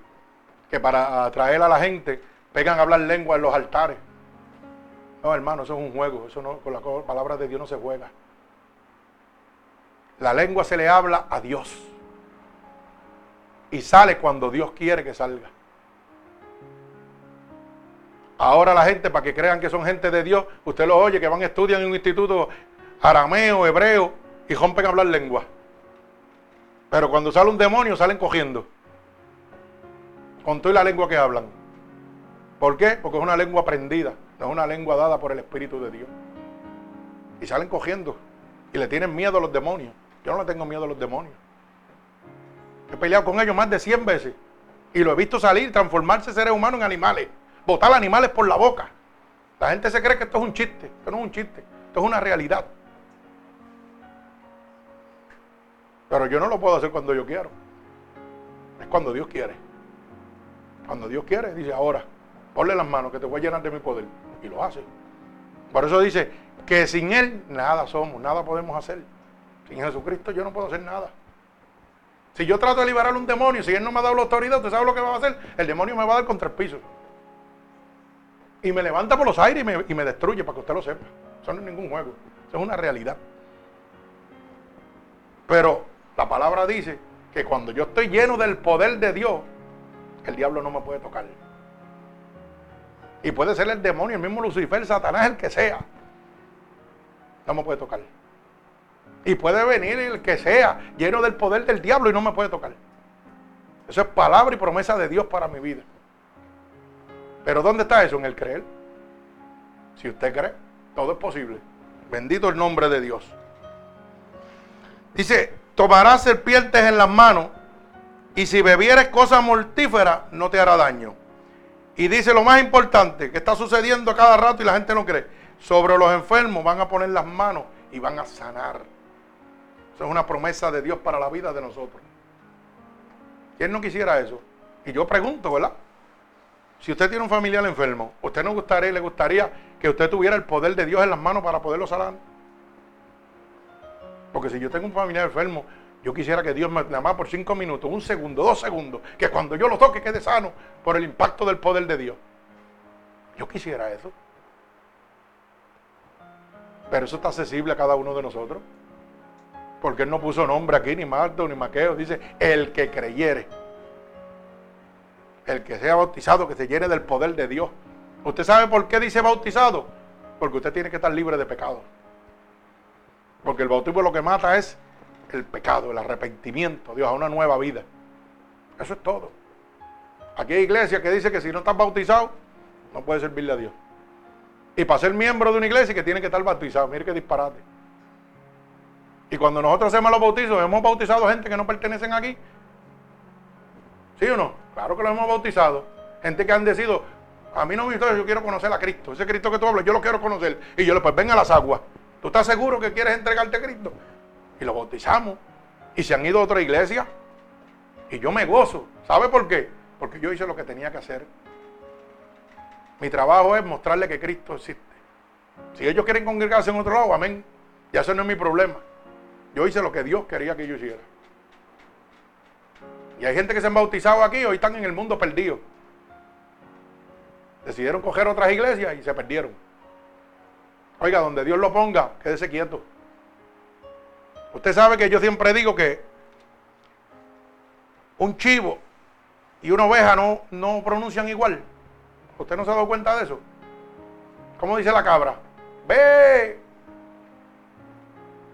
Que para atraer a la gente pegan a hablar lengua en los altares. No, hermano, eso es un juego. Eso no, con las palabras de Dios no se juega. La lengua se le habla a Dios. Y sale cuando Dios quiere que salga. Ahora la gente, para que crean que son gente de Dios, usted lo oye, que van a estudiar en un instituto arameo, hebreo, y rompen a hablar lengua. Pero cuando sale un demonio, salen cogiendo. Con toda la lengua que hablan. ¿Por qué? Porque es una lengua aprendida, no es una lengua dada por el Espíritu de Dios. Y salen cogiendo. Y le tienen miedo a los demonios. Yo no le tengo miedo a los demonios. He peleado con ellos más de 100 veces. Y lo he visto salir, transformarse seres humanos en animales botar animales por la boca. La gente se cree que esto es un chiste. Esto no es un chiste. Esto es una realidad. Pero yo no lo puedo hacer cuando yo quiero. Es cuando Dios quiere. Cuando Dios quiere, dice, ahora, ponle las manos que te voy a llenar de mi poder. Y lo hace. Por eso dice que sin Él nada somos, nada podemos hacer. Sin Jesucristo yo no puedo hacer nada. Si yo trato de liberar un demonio, si Él no me ha dado la autoridad, ¿usted sabe lo que va a hacer? El demonio me va a dar contra el piso. y me levanta por los aires y me, y me destruye, para que usted lo sepa. Eso no es ningún juego, eso es una realidad. Pero la palabra dice que cuando yo estoy lleno del poder de Dios, el diablo no me puede tocar. Y puede ser el demonio, el mismo Lucifer, Satanás, el que sea. No me puede tocar. Y puede venir el que sea lleno del poder del diablo y no me puede tocar. Eso es palabra y promesa de Dios para mi vida. Pero ¿dónde está eso? En el creer. Si usted cree, todo es posible. Bendito el nombre de Dios. Dice, tomarás serpientes en las manos y si bebieres cosas mortíferas no te hará daño. Y dice lo más importante que está sucediendo cada rato y la gente no cree. Sobre los enfermos van a poner las manos y van a sanar. Eso es una promesa de Dios para la vida de nosotros. ¿Quién no quisiera eso? Y yo pregunto, ¿verdad? Si usted tiene un familiar enfermo, ¿usted no gustaría, le gustaría que usted tuviera el poder de Dios en las manos para poderlo sanar? Porque si yo tengo un familiar enfermo, yo quisiera que Dios me llamara por cinco minutos, un segundo, dos segundos, que cuando yo lo toque quede sano por el impacto del poder de Dios. Yo quisiera eso. Pero eso está accesible a cada uno de nosotros. Porque Él no puso nombre aquí, ni Marto, ni Maqueo. Dice, el que creyere. El que sea bautizado, que se llene del poder de Dios. ¿Usted sabe por qué dice bautizado? Porque usted tiene que estar libre de pecado. Porque el bautismo lo que mata es el pecado, el arrepentimiento, Dios, a una nueva vida. Eso es todo. Aquí hay iglesia que dice que si no estás bautizado, no puedes servirle a Dios. Y para ser miembro de una iglesia que tiene que estar bautizado, mire qué disparate. Y cuando nosotros hacemos los bautizos, hemos bautizado gente que no pertenecen aquí. ¿Sí o no? Claro que lo hemos bautizado. Gente que han decidido, a mí no me gusta, yo quiero conocer a Cristo. Ese Cristo que tú hablas, yo lo quiero conocer. Y yo le pues ven a las aguas. ¿Tú estás seguro que quieres entregarte a Cristo? Y lo bautizamos. Y se han ido a otra iglesia. Y yo me gozo. ¿Sabe por qué? Porque yo hice lo que tenía que hacer. Mi trabajo es mostrarle que Cristo existe. Si ellos quieren congregarse en otro lado, amén. Y eso no es mi problema. Yo hice lo que Dios quería que yo hiciera. Y hay gente que se han bautizado aquí hoy están en el mundo perdidos. Decidieron coger otras iglesias y se perdieron. Oiga, donde Dios lo ponga, quédese quieto. Usted sabe que yo siempre digo que un chivo y una oveja no, no pronuncian igual. ¿Usted no se ha dado cuenta de eso? ¿Cómo dice la cabra? Ve.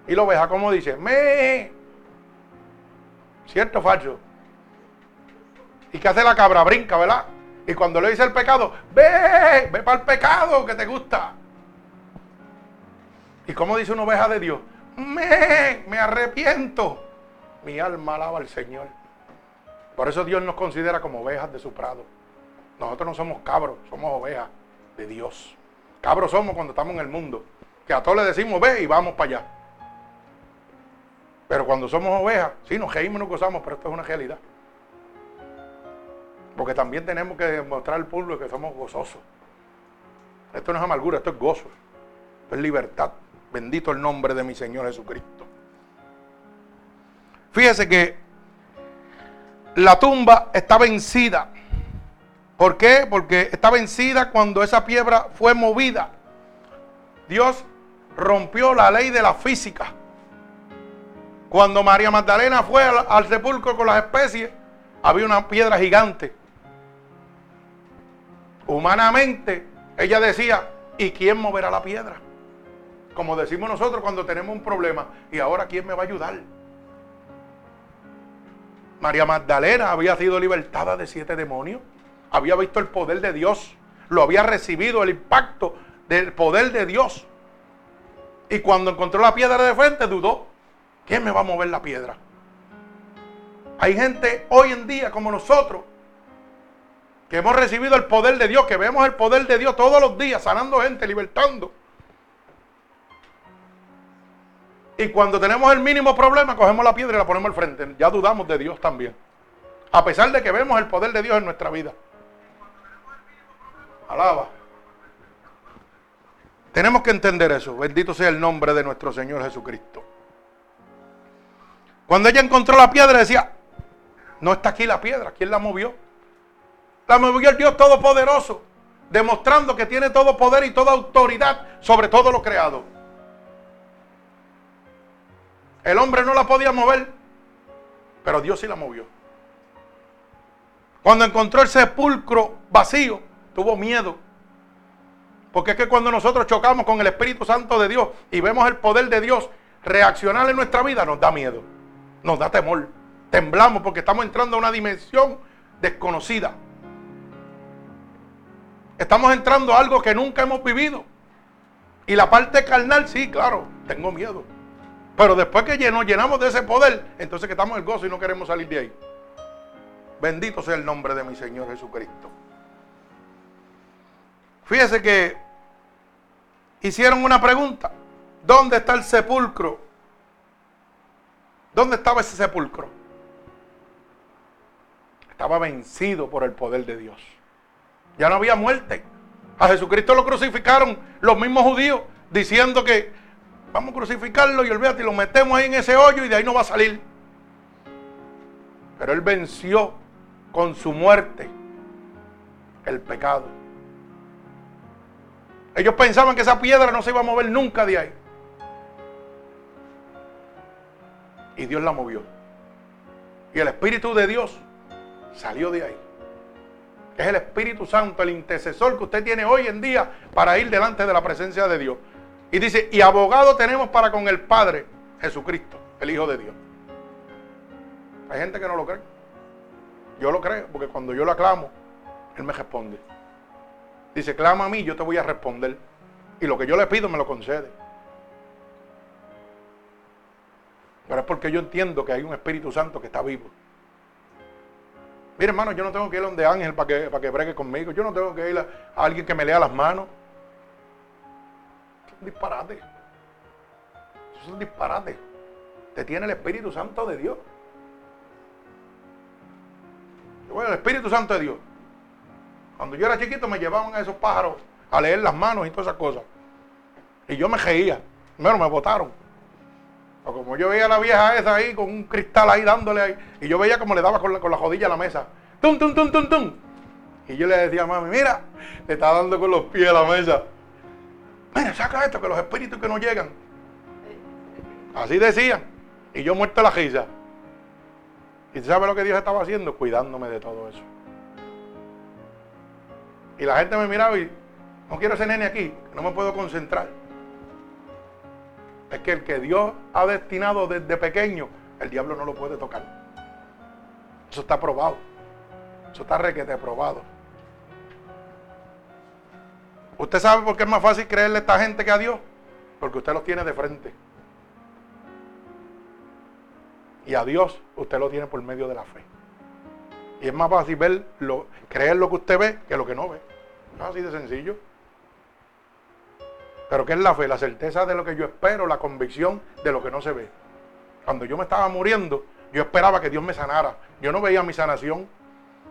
Y la oveja, ¿cómo dice? Me. ¿Cierto o falso? ¿Y qué hace la cabra? Brinca, ¿verdad? Y cuando le dice el pecado, ve, ve para el pecado que te gusta. ¿Y cómo dice una oveja de Dios? Me, me arrepiento. Mi alma alaba al Señor. Por eso Dios nos considera como ovejas de su prado. Nosotros no somos cabros, somos ovejas de Dios. Cabros somos cuando estamos en el mundo. Que a todos le decimos, ve y vamos para allá. Pero cuando somos ovejas, sí, nos reímos, nos gozamos, pero esto es una realidad. Porque también tenemos que demostrar al público que somos gozosos. Esto no es amargura, esto es gozo. Esto es libertad. Bendito el nombre de mi Señor Jesucristo. Fíjese que la tumba está vencida. ¿Por qué? Porque está vencida cuando esa piedra fue movida. Dios rompió la ley de la física. Cuando María Magdalena fue al, sepulcro con las especies, había una piedra gigante. Humanamente, ella decía, ¿y quién moverá la piedra? Como decimos nosotros cuando tenemos un problema. ¿Y ahora quién me va a ayudar? María Magdalena había sido libertada de siete demonios. Había visto el poder de Dios. Lo había recibido, el impacto del poder de Dios. Y cuando encontró la piedra de frente, dudó. ¿Quién me va a mover la piedra? Hay gente hoy en día como nosotros que hemos recibido el poder de Dios, que vemos el poder de Dios todos los días, sanando gente, libertando. Y cuando tenemos el mínimo problema, cogemos la piedra y la ponemos al frente. Ya dudamos de Dios también. A pesar de que vemos el poder de Dios en nuestra vida. Alaba. Tenemos que entender eso. Bendito sea el nombre de nuestro Señor Jesucristo. Cuando ella encontró la piedra, decía, no está aquí la piedra, ¿quién la movió? La movió el Dios Todopoderoso. demostrando que tiene todo poder y toda autoridad sobre todo lo creado. El hombre no la podía mover, pero Dios sí la movió. Cuando encontró el sepulcro vacío, tuvo miedo. Porque es que cuando nosotros chocamos con el Espíritu Santo de Dios y vemos el poder de Dios reaccionar en nuestra vida, nos da miedo, nos da temor. Temblamos porque estamos entrando a una dimensión desconocida. Estamos entrando a algo que nunca hemos vivido. Y la parte carnal, sí, claro, tengo miedo. Pero después que nos llenamos de ese poder, entonces que estamos en el gozo y no queremos salir de ahí. Bendito sea el nombre de mi Señor Jesucristo. Fíjese que hicieron una pregunta. ¿Dónde está el sepulcro? ¿Dónde estaba ese sepulcro? Estaba vencido por el poder de Dios. Ya no había muerte. A Jesucristo lo crucificaron los mismos judíos diciendo que vamos a crucificarlo y olvídate, y lo metemos ahí en ese hoyo y de ahí no va a salir. Pero él venció con su muerte el pecado. Ellos pensaban que esa piedra no se iba a mover nunca de ahí. Y Dios la movió. Y el Espíritu de Dios salió de ahí. Es el Espíritu Santo, el intercesor que usted tiene hoy en día para ir delante de la presencia de Dios. Y dice, y abogado tenemos para con el Padre, Jesucristo, el Hijo de Dios. Hay gente que no lo cree. Yo lo creo, porque cuando yo lo aclamo, Él me responde. Dice, clama a mí, yo te voy a responder. Y lo que yo le pido me lo concede. Pero es porque yo entiendo que hay un Espíritu Santo que está vivo. Mire, hermano, yo no tengo que ir a donde ángel para que, para que bregue conmigo. Yo no tengo que ir a, alguien que me lea las manos. Es un disparate. es un disparate. Te tiene el Espíritu Santo de Dios. Bueno, el Espíritu Santo de Dios. Cuando yo era chiquito me llevaban a esos pájaros a leer las manos y todas esas cosas. Y yo me reía. Primero me botaron. O como yo veía a la vieja esa ahí con un cristal ahí dándole ahí. Y yo veía como le daba con la, con la jodilla a la mesa. ¡Tum, tum, tum, tum, tum! Y yo le decía a mami, mira, le está dando con los pies a la mesa. Mira, saca esto, que los espíritus que no llegan. Así decían. Y yo muerto la risa. ¿Y sabe lo que Dios estaba haciendo? Cuidándome de todo eso. Y la gente me miraba y no quiero ese nene aquí, no me puedo concentrar es que el que Dios ha destinado desde pequeño, el diablo no lo puede tocar. Eso está probado. Eso está requete probado. ¿Usted sabe por qué es más fácil creerle a esta gente que a Dios? Porque usted los tiene de frente. Y a Dios usted lo tiene por medio de la fe. Y es más fácil ver creer lo que usted ve que lo que no ve. así de sencillo. Pero ¿qué es la fe? La certeza de lo que yo espero, la convicción de lo que no se ve. Cuando yo me estaba muriendo, yo esperaba que Dios me sanara. Yo no veía mi sanación.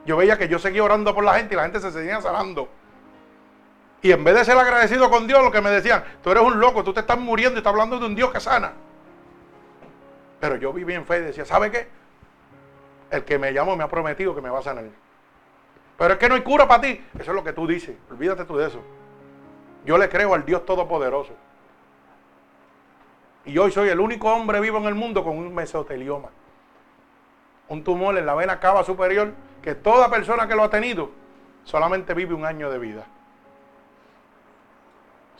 Yo veía que yo seguía orando por la gente y la gente se seguía sanando. Y en vez de ser agradecido con Dios, lo que me decían, tú eres un loco, tú te estás muriendo y estás hablando de un Dios que sana. Pero yo viví en fe y decía, ¿sabe qué? El que me llamó me ha prometido que me va a sanar. Pero es que no hay cura para ti. Eso es lo que tú dices. Olvídate tú de eso. Yo le creo al Dios Todopoderoso. Y hoy soy el único hombre vivo en el mundo con un mesotelioma. Un tumor en la vena cava superior que toda persona que lo ha tenido solamente vive un año de vida.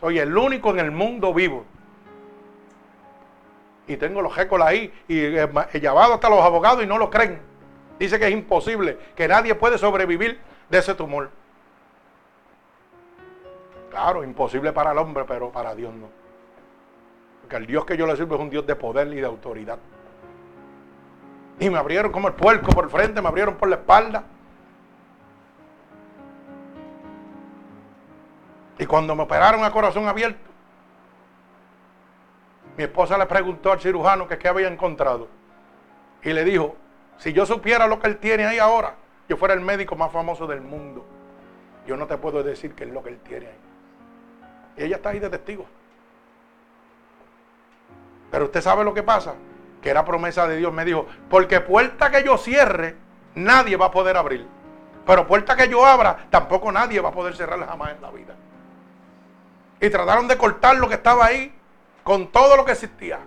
Soy el único en el mundo vivo. Y tengo los récords ahí y he llevado hasta los abogados y no lo creen. Dice que es imposible, que nadie puede sobrevivir de ese tumor. Claro, imposible para el hombre, pero para Dios no. Porque el Dios que yo le sirvo es un Dios de poder y de autoridad. Y me abrieron como el puerco por el frente, me abrieron por la espalda. Y cuando me operaron a corazón abierto, mi esposa le preguntó al cirujano que qué había encontrado. Y le dijo, si yo supiera lo que él tiene ahí ahora, yo fuera el médico más famoso del mundo. Yo no te puedo decir qué es lo que él tiene ahí. Ella está ahí de testigo. Pero usted sabe lo que pasa, que era promesa de Dios. Me dijo, porque puerta que yo cierre, nadie va a poder abrir. Pero puerta que yo abra, tampoco nadie va a poder cerrar jamás en la vida. Y trataron de cortar lo que estaba ahí con todo lo que existía.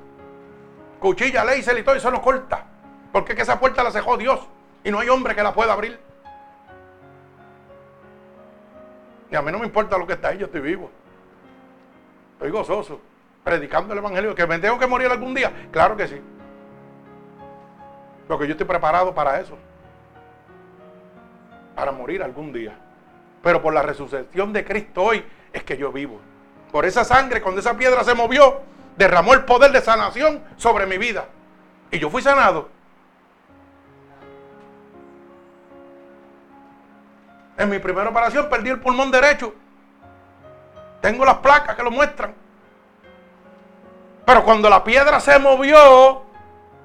Cuchilla, ley, y todo, y eso no corta. Porque es que esa puerta la cejó Dios. Y no hay hombre que la pueda abrir. Y a mí no me importa lo que está ahí, yo estoy vivo. Estoy gozoso, predicando el Evangelio. ¿Que me tengo que morir algún día? Claro que sí. Porque yo estoy preparado para eso. Para morir algún día. Pero por la resurrección de Cristo hoy es que yo vivo. Por esa sangre, cuando esa piedra se movió, derramó el poder de sanación sobre mi vida. Y yo fui sanado. En mi primera operación perdí el pulmón derecho. Tengo las placas que lo muestran. Pero cuando la piedra se movió,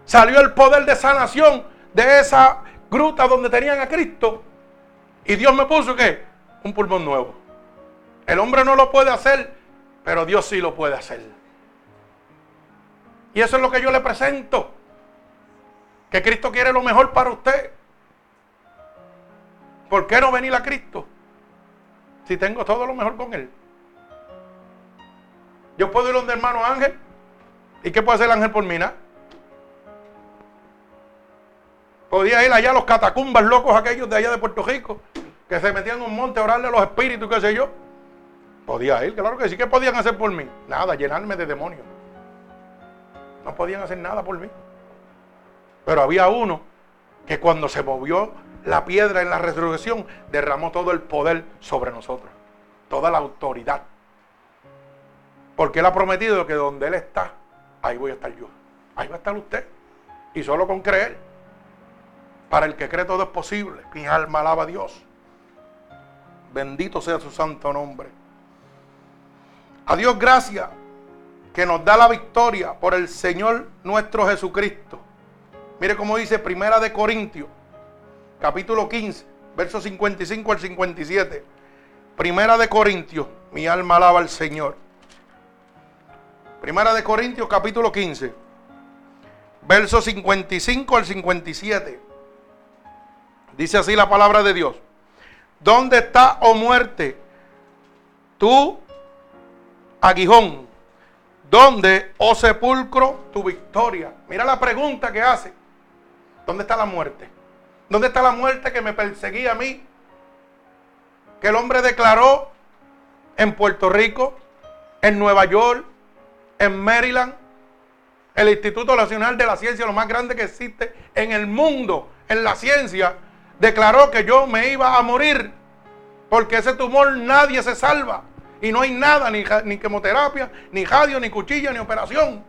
salió el poder de sanación de esa gruta donde tenían a Cristo. Y Dios me puso que un pulmón nuevo. El hombre no lo puede hacer, pero Dios sí lo puede hacer. Y eso es lo que yo le presento. Que Cristo quiere lo mejor para usted. ¿Por qué no venir a Cristo? Si tengo todo lo mejor con Él. Yo puedo ir donde hermano Ángel. ¿Y qué puede hacer el ángel por mí? Podía ir allá a los catacumbas locos aquellos de allá de Puerto Rico, que se metían en un monte a orarle a los espíritus, qué sé yo. Podía ir, claro que sí. ¿Qué podían hacer por mí? Nada, llenarme de demonios. No podían hacer nada por mí. Pero había uno que cuando se movió la piedra en la resurrección, derramó todo el poder sobre nosotros, toda la autoridad. Porque Él ha prometido que donde Él está, ahí voy a estar yo. Ahí va a estar usted. Y solo con creer. Para el que cree todo es posible. Mi alma alaba a Dios. Bendito sea su santo nombre. A Dios gracias que nos da la victoria por el Señor nuestro Jesucristo. Mire cómo dice Primera de Corintios capítulo 15, versos 55 al 57. Primera de Corintios, mi alma alaba al Señor. Primera de Corintios, capítulo 15, versos 55 al 57. Dice así la palabra de Dios. ¿Dónde está, oh muerte, tu aguijón? ¿Dónde, oh sepulcro, tu victoria? Mira la pregunta que hace. ¿Dónde está la muerte? ¿Dónde está la muerte que me perseguía a mí? Que el hombre declaró en Puerto Rico, en Nueva York, en Maryland, el Instituto Nacional de la Ciencia, lo más grande que existe en el mundo, en la ciencia, declaró que yo me iba a morir, porque ese tumor nadie se salva. Y no hay nada, ni, ni quimioterapia, ni radio, ni cuchilla, ni operación.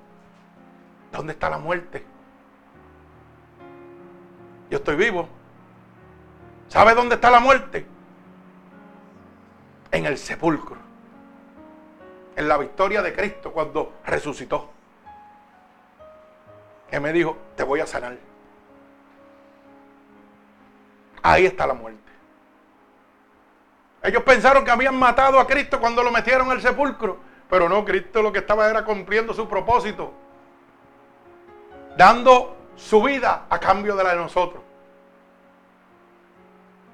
¿Dónde está la muerte? Yo estoy vivo. ¿Sabe dónde está la muerte? En el sepulcro. En la victoria de Cristo cuando resucitó. Que me dijo, te voy a sanar. Ahí está la muerte. Ellos pensaron que habían matado a Cristo cuando lo metieron al sepulcro. Pero no, Cristo lo que estaba era cumpliendo su propósito. Dando su vida a cambio de la de nosotros.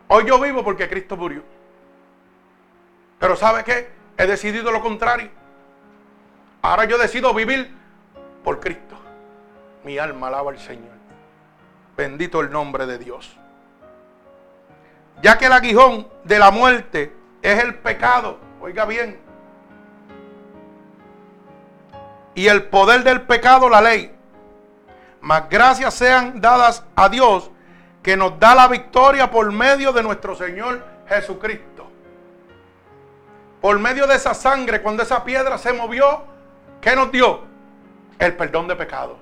Hoy yo vivo porque Cristo murió. Pero ¿sabe qué? He decidido lo contrario. Ahora yo decido vivir por Cristo. Mi alma alaba al Señor. Bendito el nombre de Dios. Ya que el aguijón de la muerte es el pecado. Oiga bien. Y el poder del pecado la ley mas gracias sean dadas a Dios que nos da la victoria por medio de nuestro Señor Jesucristo. Por medio de esa sangre, cuando esa piedra se movió, ¿qué nos dio? El perdón de pecado.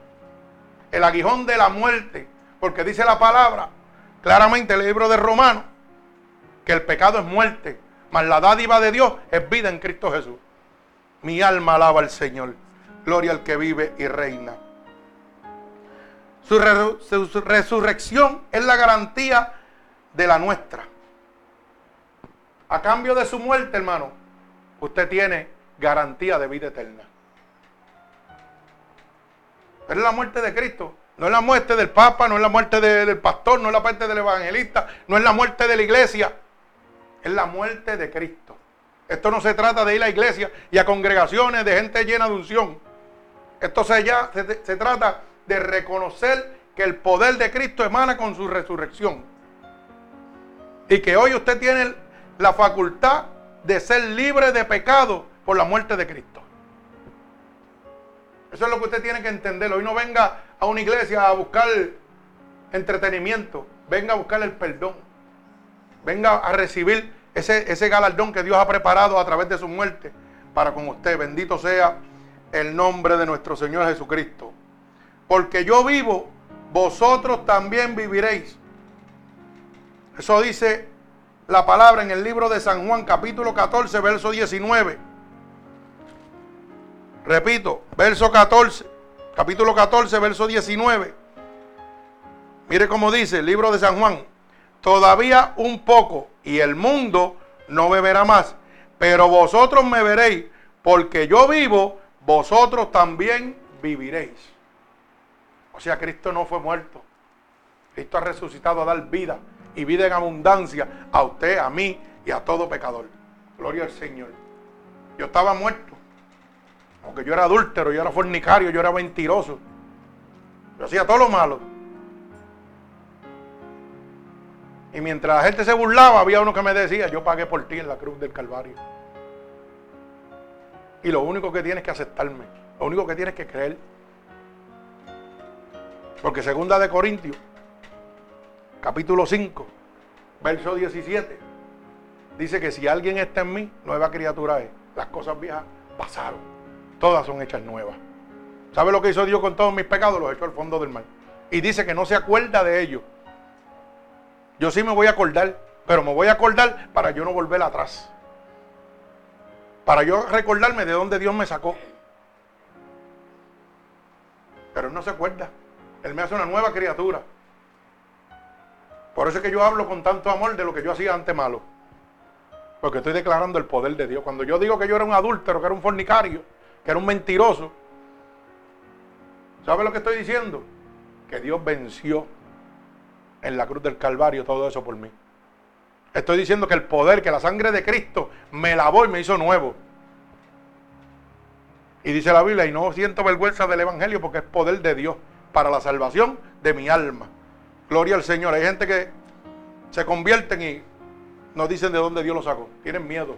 El aguijón de la muerte. Porque dice la palabra, claramente el libro de Romanos, que el pecado es muerte, mas la dádiva de Dios es vida en Cristo Jesús. Mi alma alaba al Señor. Gloria al que vive y reina. Su, resurrección es la garantía de la nuestra. A cambio de su muerte, hermano, usted tiene garantía de vida eterna. Es la muerte de Cristo No es la muerte del Papa, no es la muerte del pastor, no es la muerte del evangelista, no es la muerte de la iglesia. Es la muerte de Cristo. Esto no se trata de ir a la iglesia y a congregaciones de gente llena de unción. Esto se, ya, se trata de reconocer que el poder de Cristo emana con su resurrección. Y que hoy usted tiene la facultad de ser libre de pecado por la muerte de Cristo. Eso es lo que usted tiene que entender. Hoy no venga a una iglesia a buscar entretenimiento. Venga a buscar el perdón. Venga a recibir ese, galardón que Dios ha preparado a través de su muerte para con usted. Bendito sea el nombre de nuestro Señor Jesucristo. Porque yo vivo, vosotros también viviréis. Eso dice la palabra en el libro de San Juan capítulo 14, verso 19. Repito, verso 14, capítulo 14, verso 19. Mire cómo dice el libro de San Juan. Todavía un poco y el mundo no beberá más. Pero vosotros me veréis, porque yo vivo, vosotros también viviréis. O sea, Cristo no fue muerto. Cristo ha resucitado a dar vida y vida en abundancia a usted, a mí y a todo pecador. Gloria al Señor. Yo estaba muerto. Aunque yo era adúltero, yo era fornicario, yo era mentiroso. Yo hacía todo lo malo. Y mientras la gente se burlaba, había uno que me decía, yo pagué por ti en la cruz del Calvario. Y lo único que tienes que aceptarme, lo único que tienes que creer. Porque segunda de Corintios, capítulo 5, verso 17, dice que si alguien está en mí, nueva criatura es. Las cosas viejas pasaron todas son hechas nuevas. ¿Sabe lo que hizo Dios con todos mis pecados? Los echó al fondo del mar. Y dice que no se acuerda de ellos. Yo sí me voy a acordar, pero me voy a acordar para yo no volver atrás. Para yo recordarme de dónde Dios me sacó. Pero Él no se acuerda. Él me hace una nueva criatura. Por eso es que yo hablo con tanto amor de lo que yo hacía antes malo. Porque estoy declarando el poder de Dios. Cuando yo digo que yo era un adúltero, que era un fornicario, que era un mentiroso. ¿Sabe lo que estoy diciendo? Que Dios venció en la cruz del Calvario todo eso por mí. Estoy diciendo que el poder, que la sangre de Cristo me lavó y me hizo nuevo. Y dice la Biblia, y no siento vergüenza del Evangelio porque es poder de Dios para la salvación de mi alma. Gloria al Señor. Hay gente que se convierten y nos dicen de dónde Dios lo sacó. Tienen miedo.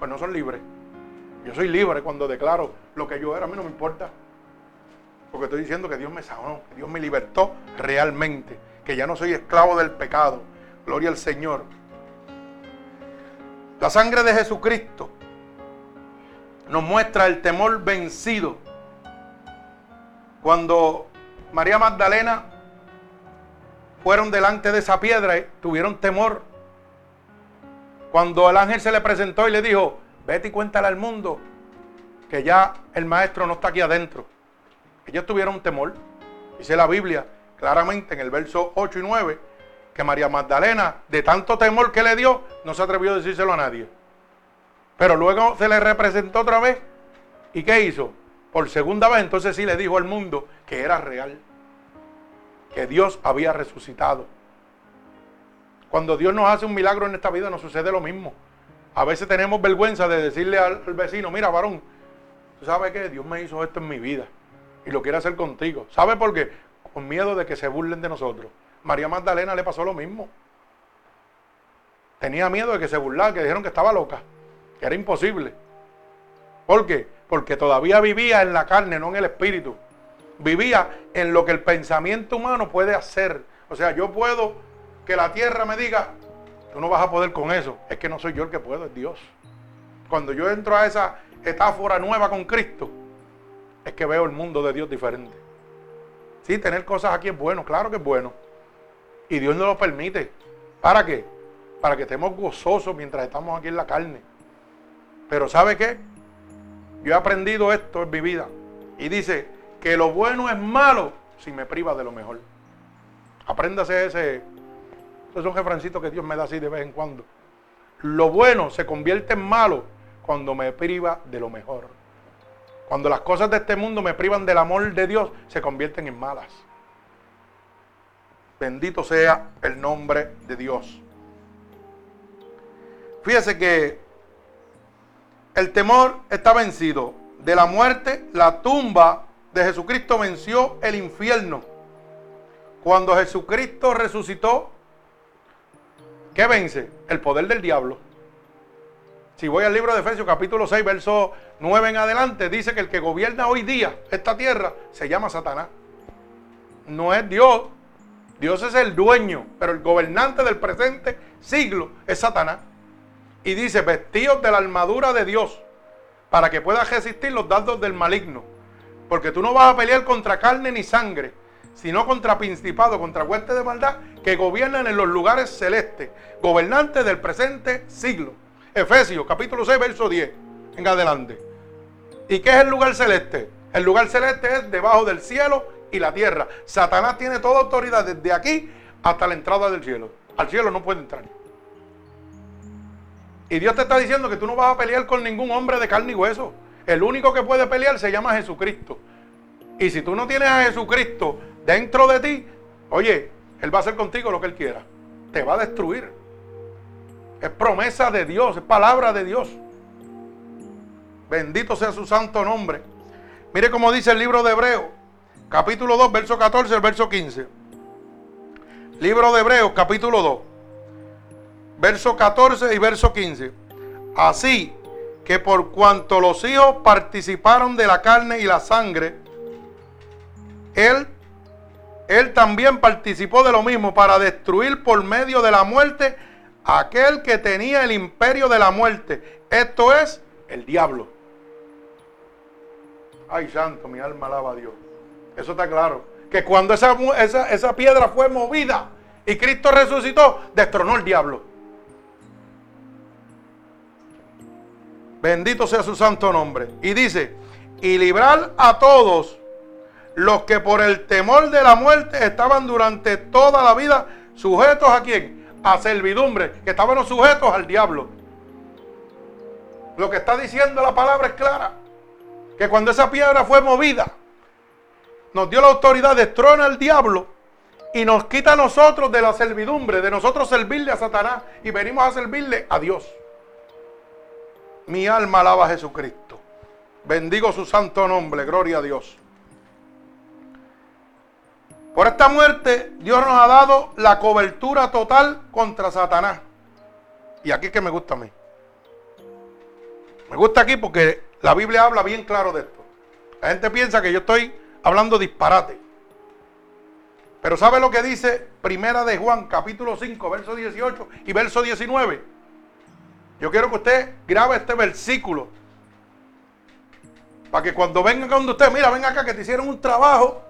Pues no son libres. Yo soy libre cuando declaro lo que yo era, a mí no me importa. Porque estoy diciendo que Dios me sanó, que Dios me libertó realmente, que ya no soy esclavo del pecado. Gloria al Señor. La sangre de Jesucristo nos muestra el temor vencido. Cuando María Magdalena fueron delante de esa piedra, tuvieron temor. Cuando el ángel se le presentó y le dijo, Vete y cuéntale al mundo que ya el maestro no está aquí adentro. Ellos tuvieron temor. Dice la Biblia claramente en el verso 8 y 9 que María Magdalena, de tanto temor que le dio, no se atrevió a decírselo a nadie. Pero luego se le representó otra vez. ¿Y qué hizo? Por segunda vez, entonces sí le dijo al mundo que era real. Que Dios había resucitado. Cuando Dios nos hace un milagro en esta vida, nos sucede lo mismo. A veces tenemos vergüenza de decirle al, vecino, mira, varón, ¿tú sabes qué? Dios me hizo esto en mi vida y lo quiere hacer contigo. ¿Sabe por qué? Con miedo de que se burlen de nosotros. María Magdalena le pasó lo mismo. Tenía miedo de que se burlaran, que dijeron que estaba loca, que era imposible. ¿Por qué? Porque todavía vivía en la carne, no en el espíritu. Vivía en lo que el pensamiento humano puede hacer. O sea, yo puedo que la tierra me diga, Tú no vas a poder con eso. Es que no soy yo el que puedo, es Dios. Cuando yo entro a esa etáfora nueva con Cristo, es que veo el mundo de Dios diferente. Sí, tener cosas aquí es bueno, claro que es bueno. Y Dios nos lo permite. ¿Para qué? Para que estemos gozosos mientras estamos aquí en la carne. Pero ¿sabe qué? Yo he aprendido esto en mi vida. Y dice que lo bueno es malo si me priva de lo mejor. Apréndase ese, esos son refrancitos que Dios me da así de vez en cuando. Lo bueno se convierte en malo cuando me priva de lo mejor. Cuando las cosas de este mundo me privan del amor de Dios, se convierten en malas. Bendito sea el nombre de Dios. Fíjese que el temor está vencido. De la muerte, la tumba de Jesucristo venció el infierno. Cuando Jesucristo resucitó, ¿qué vence? El poder del diablo. Si voy al libro de Efesios capítulo 6, verso 9 en adelante, dice que el que gobierna hoy día esta tierra se llama Satanás. No es Dios. Dios es el dueño, pero el gobernante del presente siglo es Satanás. Y dice, vestidos de la armadura de Dios, para que puedas resistir los dardos del maligno. Porque tú no vas a pelear contra carne ni sangre, sino contra principado, contra huestes de maldad que gobiernan en los lugares celestes, gobernantes del presente siglo. Efesios capítulo 6, verso 10 en adelante. ¿Y qué es el lugar celeste? El lugar celeste es debajo del cielo y la tierra. Satanás tiene toda autoridad desde aquí hasta la entrada del cielo. Al cielo no puede entrar. Y Dios te está diciendo que tú no vas a pelear con ningún hombre de carne y hueso. El único que puede pelear se llama Jesucristo. Y si tú no tienes a Jesucristo dentro de ti, oye, Él va a hacer contigo lo que Él quiera. Te va a destruir. Es promesa de Dios, es palabra de Dios. Bendito sea su santo nombre. Mire cómo dice el libro de Hebreo, capítulo 2, verso 14, el verso 15. Libro de Hebreos, capítulo 2 verso 14 y verso 15. Así que por cuanto los hijos participaron de la carne y la sangre, él, él también participó de lo mismo para destruir por medio de la muerte aquel que tenía el imperio de la muerte. Esto es el diablo. Ay, santo, mi alma alaba a Dios. Eso está claro. Que cuando esa, esa, piedra fue movida y Cristo resucitó, destronó el diablo. Bendito sea su santo nombre. Y dice, y librar a todos los que por el temor de la muerte estaban durante toda la vida sujetos a quién? A servidumbre, que estaban sujetos al diablo. Lo que está diciendo la palabra es clara. Que cuando esa piedra fue movida, nos dio la autoridad, de al diablo y nos quita a nosotros de la servidumbre, de nosotros servirle a Satanás y venimos a servirle a Dios. Mi alma alaba a Jesucristo. Bendigo su santo nombre, gloria a Dios. Por esta muerte Dios nos ha dado la cobertura total contra Satanás. Y aquí que me gusta a mí. Me gusta aquí porque la Biblia habla bien claro de esto. La gente piensa que yo estoy hablando disparate. Pero ¿sabe lo que dice Primera de Juan, capítulo 5, verso 18 y verso 19? Yo quiero que usted grabe este versículo. Para que cuando vengan donde usted, mira, ven acá que te hicieron un trabajo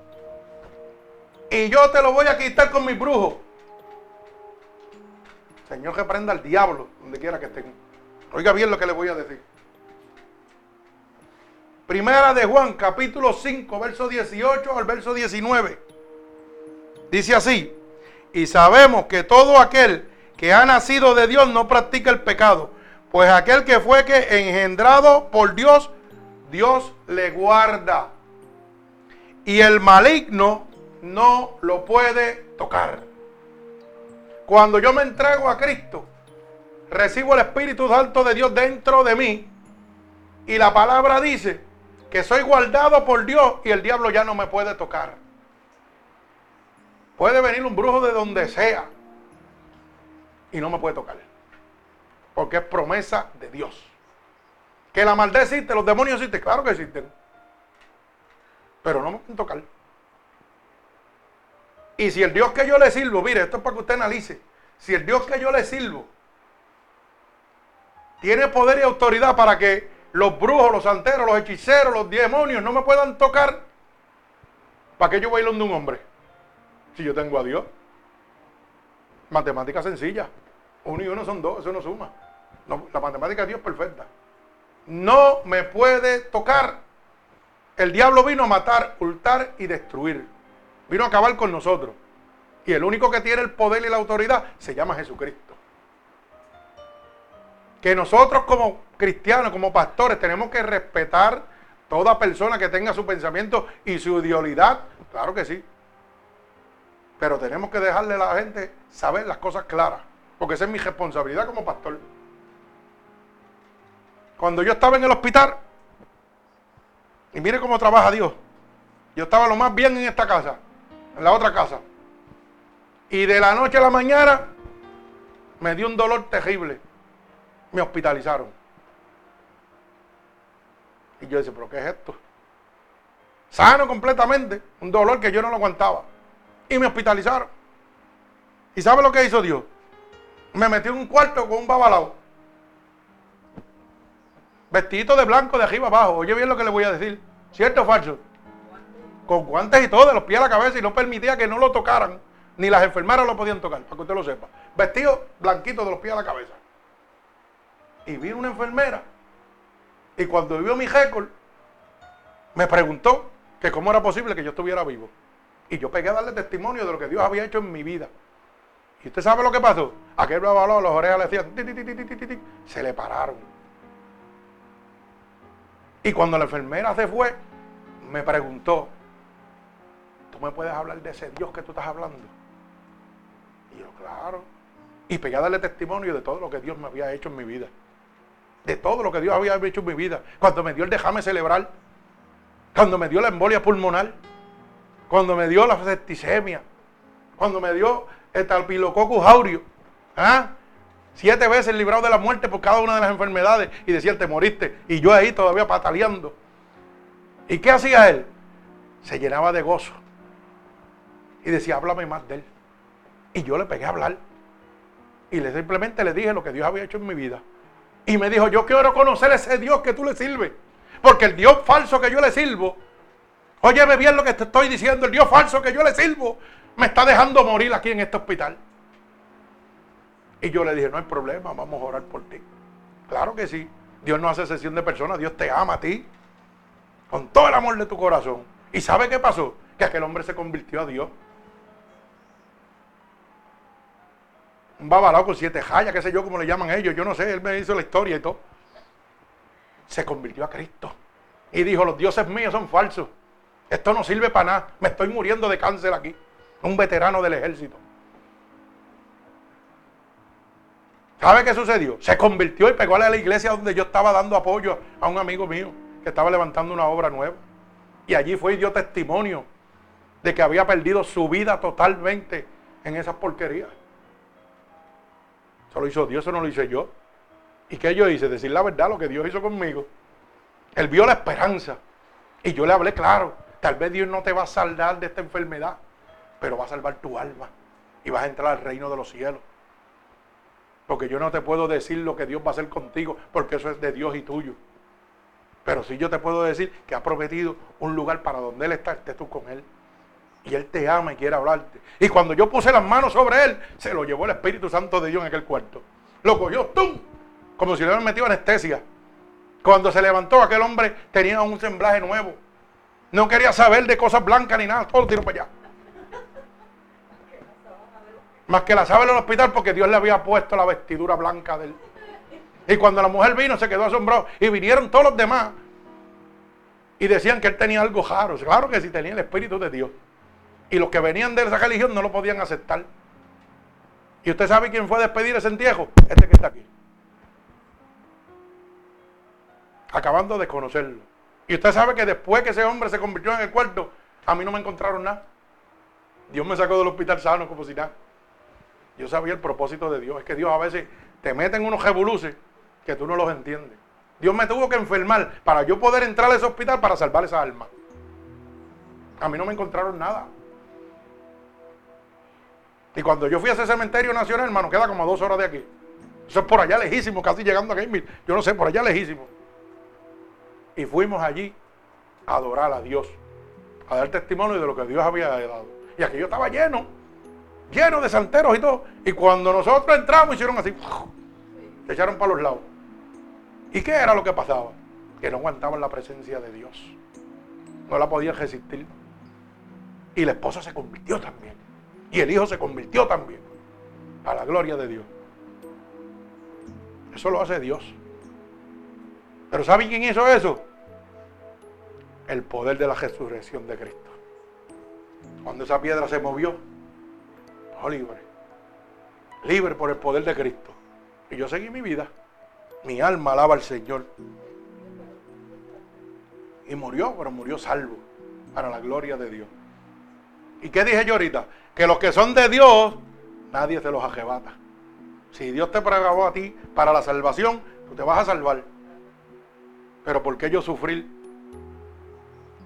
y yo te lo voy a quitar con mi brujo. Señor, que prenda al diablo donde quiera que estén. Oiga bien lo que le voy a decir. Primera de Juan, capítulo 5, verso 18 al verso 19. Dice así, y sabemos que todo aquel que ha nacido de Dios no practica el pecado, pues aquel que fue que engendrado por Dios, Dios le guarda. Y el maligno no lo puede tocar. Cuando yo me entrego a Cristo, recibo el Espíritu Santo de Dios dentro de mí. Y la palabra dice que soy guardado por Dios y el diablo ya no me puede tocar. Puede venir un brujo de donde sea y no me puede tocar. Porque es promesa de Dios. Que la maldad existe, los demonios existen, claro que existen. Pero no me pueden tocar. Y si el Dios que yo le sirvo, mire, esto es para que usted analice. Si el Dios que yo le sirvo tiene poder y autoridad para que los brujos, los santeros, los hechiceros, los demonios no me puedan tocar, ¿para qué yo voy a ir de un hombre? Si yo tengo a Dios. Matemática sencilla. Uno y uno son dos, eso no suma la matemática de Dios es perfecta. No me puede tocar. El diablo vino a matar, hurtar y destruir. Vino a acabar con nosotros. Y el único que tiene el poder y la autoridad se llama Jesucristo. Que nosotros como cristianos, como pastores, tenemos que respetar toda persona que tenga su pensamiento y su ideología. Claro que sí. Pero tenemos que dejarle a la gente saber las cosas claras. Porque esa es mi responsabilidad como pastor. Cuando yo estaba en el hospital, y mire cómo trabaja Dios. Yo estaba lo más bien en esta casa, en la otra casa. Y de la noche a la mañana me dio un dolor terrible. Me hospitalizaron. Y yo decía, ¿pero qué es esto? Sano completamente, un dolor que yo no lo aguantaba. Y me hospitalizaron. ¿Y sabe lo que hizo Dios? Me metió en un cuarto con un babalao. Vestidito de blanco de arriba abajo. Oye bien lo que le voy a decir. ¿Cierto o falso? Con guantes y todo, de los pies a la cabeza y no permitía que no lo tocaran. Ni las enfermeras lo podían tocar, para que usted lo sepa. Vestido blanquito de los pies a la cabeza. Y vino una enfermera. Y cuando vio mi récord, me preguntó que cómo era posible que yo estuviera vivo. Y yo pegué a darle testimonio de lo que Dios había hecho en mi vida. ¿Y usted sabe lo que pasó? Aquel balón, las orejas le decían, se le pararon. Y cuando la enfermera se fue, me preguntó, ¿tú me puedes hablar de ese Dios que tú estás hablando? Y yo, claro. Y pegué a darle testimonio de todo lo que Dios me había hecho en mi vida. De todo lo que Dios había hecho en mi vida. Cuando me dio el déjame celebrar. Cuando me dio la embolia pulmonar. Cuando me dio la septicemia. Cuando me dio el talpilococcus aurio. ¿Ah? Siete veces librado de la muerte por cada una de las enfermedades. Y decía, te moriste. Y yo ahí todavía pataleando. ¿Y qué hacía él? Se llenaba de gozo. Y decía, háblame más de él. Y yo le pegué a hablar. Y le simplemente le dije lo que Dios había hecho en mi vida. Y me dijo, yo quiero conocer ese Dios que tú le sirves. Porque el Dios falso que yo le sirvo, óyeme bien lo que te estoy diciendo, el Dios falso que yo le sirvo, me está dejando morir aquí en este hospital. Y yo le dije, no hay problema, vamos a orar por ti. Claro que sí. Dios no hace sesión de personas, Dios te ama a ti. Con todo el amor de tu corazón. ¿Y sabe qué pasó? Que aquel hombre se convirtió a Dios. Un babalao con siete jayas, qué sé yo, como le llaman ellos. Yo no sé, él me hizo la historia y todo. Se convirtió a Cristo. Y dijo, los dioses míos son falsos. Esto no sirve para nada. Me estoy muriendo de cáncer aquí. Un veterano del ejército. ¿Sabe qué sucedió? Se convirtió y pegó a la iglesia donde yo estaba dando apoyo a un amigo mío que estaba levantando una obra nueva. Y allí fue y dio testimonio de que había perdido su vida totalmente en esas porquerías. Lo hizo Dios, eso no lo hice yo. ¿Y qué yo hice? Decir la verdad, lo que Dios hizo conmigo. Él vio la esperanza. Y yo le hablé claro. Tal vez Dios no te va a saldar de esta enfermedad, pero va a salvar tu alma. Y vas a entrar al reino de los cielos. Porque yo no te puedo decir lo que Dios va a hacer contigo, porque eso es de Dios y tuyo. Pero sí yo te puedo decir que ha prometido un lugar para donde Él está, estés tú con Él. Y Él te ama y quiere hablarte. Y cuando yo puse las manos sobre Él, se lo llevó el Espíritu Santo de Dios en aquel cuarto. Lo cogió, ¡tum! Como si le hubieran metido anestesia. Cuando se levantó, aquel hombre tenía un semblaje nuevo. No quería saber de cosas blancas ni nada, todo lo tiró para allá. Más que la sabe en el hospital porque Dios le había puesto la vestidura blanca de él. Y cuando la mujer vino se quedó asombrado. Y vinieron todos los demás. Y decían que él tenía algo raro. Claro que sí tenía el Espíritu de Dios. Y los que venían de esa religión no lo podían aceptar. ¿Y usted sabe quién fue a despedir ese entierro? Este que está aquí. Acabando de conocerlo. Y usted sabe que después que ese hombre se convirtió en el cuarto, a mí no me encontraron nada. Dios me sacó del hospital sano como si nada. Yo sabía el propósito de Dios. Es que Dios a veces te mete en unos revoluces que tú no los entiendes. Dios me tuvo que enfermar para yo poder entrar a ese hospital para salvar esa alma. A mí no me encontraron nada. Y cuando yo fui a ese cementerio nacional, hermano, queda como a dos horas de aquí. Eso es por allá lejísimo, casi llegando a Gameville. Yo no sé, por allá lejísimo. Y fuimos allí a adorar a Dios, a dar testimonio de lo que Dios había dado. Y aquello estaba lleno lleno de santeros y todo. Y cuando nosotros entramos, hicieron así, se echaron para los lados. ¿Y qué era lo que pasaba? Que no aguantaban la presencia de Dios. No la podían resistir. Y la esposa se convirtió también. Y el hijo se convirtió también. A la gloria de Dios. Eso lo hace Dios. Pero ¿saben quién hizo eso? El poder de la resurrección de Cristo. Cuando esa piedra se movió, No, libre. Libre por el poder de Cristo. Y yo seguí mi vida. Mi alma alaba al Señor. Y murió, pero murió salvo. Para la gloria de Dios. ¿Y qué dije yo ahorita? Que los que son de Dios, nadie se los arrebata. Si Dios te preparó a ti para la salvación, tú te vas a salvar. Pero ¿por qué yo sufrir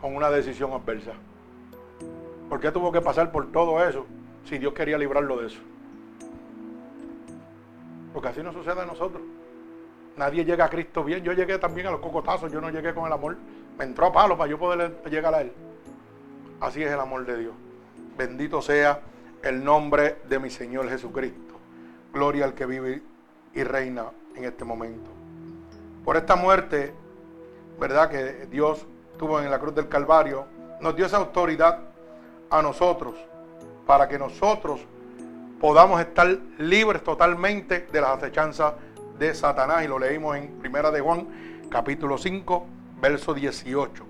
con una decisión adversa? ¿Por qué tuvo que pasar por todo eso si Dios quería librarlo de eso? Porque así no sucede a nosotros. Nadie llega a Cristo bien. Yo llegué también a los cocotazos, yo no llegué con el amor. Me entró a palo para yo poder llegar a Él. Así es el amor de Dios. Bendito sea el nombre de mi Señor Jesucristo. Gloria al que vive y reina en este momento. Por esta muerte, ¿verdad? Que Dios tuvo en la cruz del Calvario, nos dio esa autoridad a nosotros para que nosotros podamos estar libres totalmente de las acechanzas de Satanás. Y lo leímos en Primera de Juan, capítulo 5, verso 18.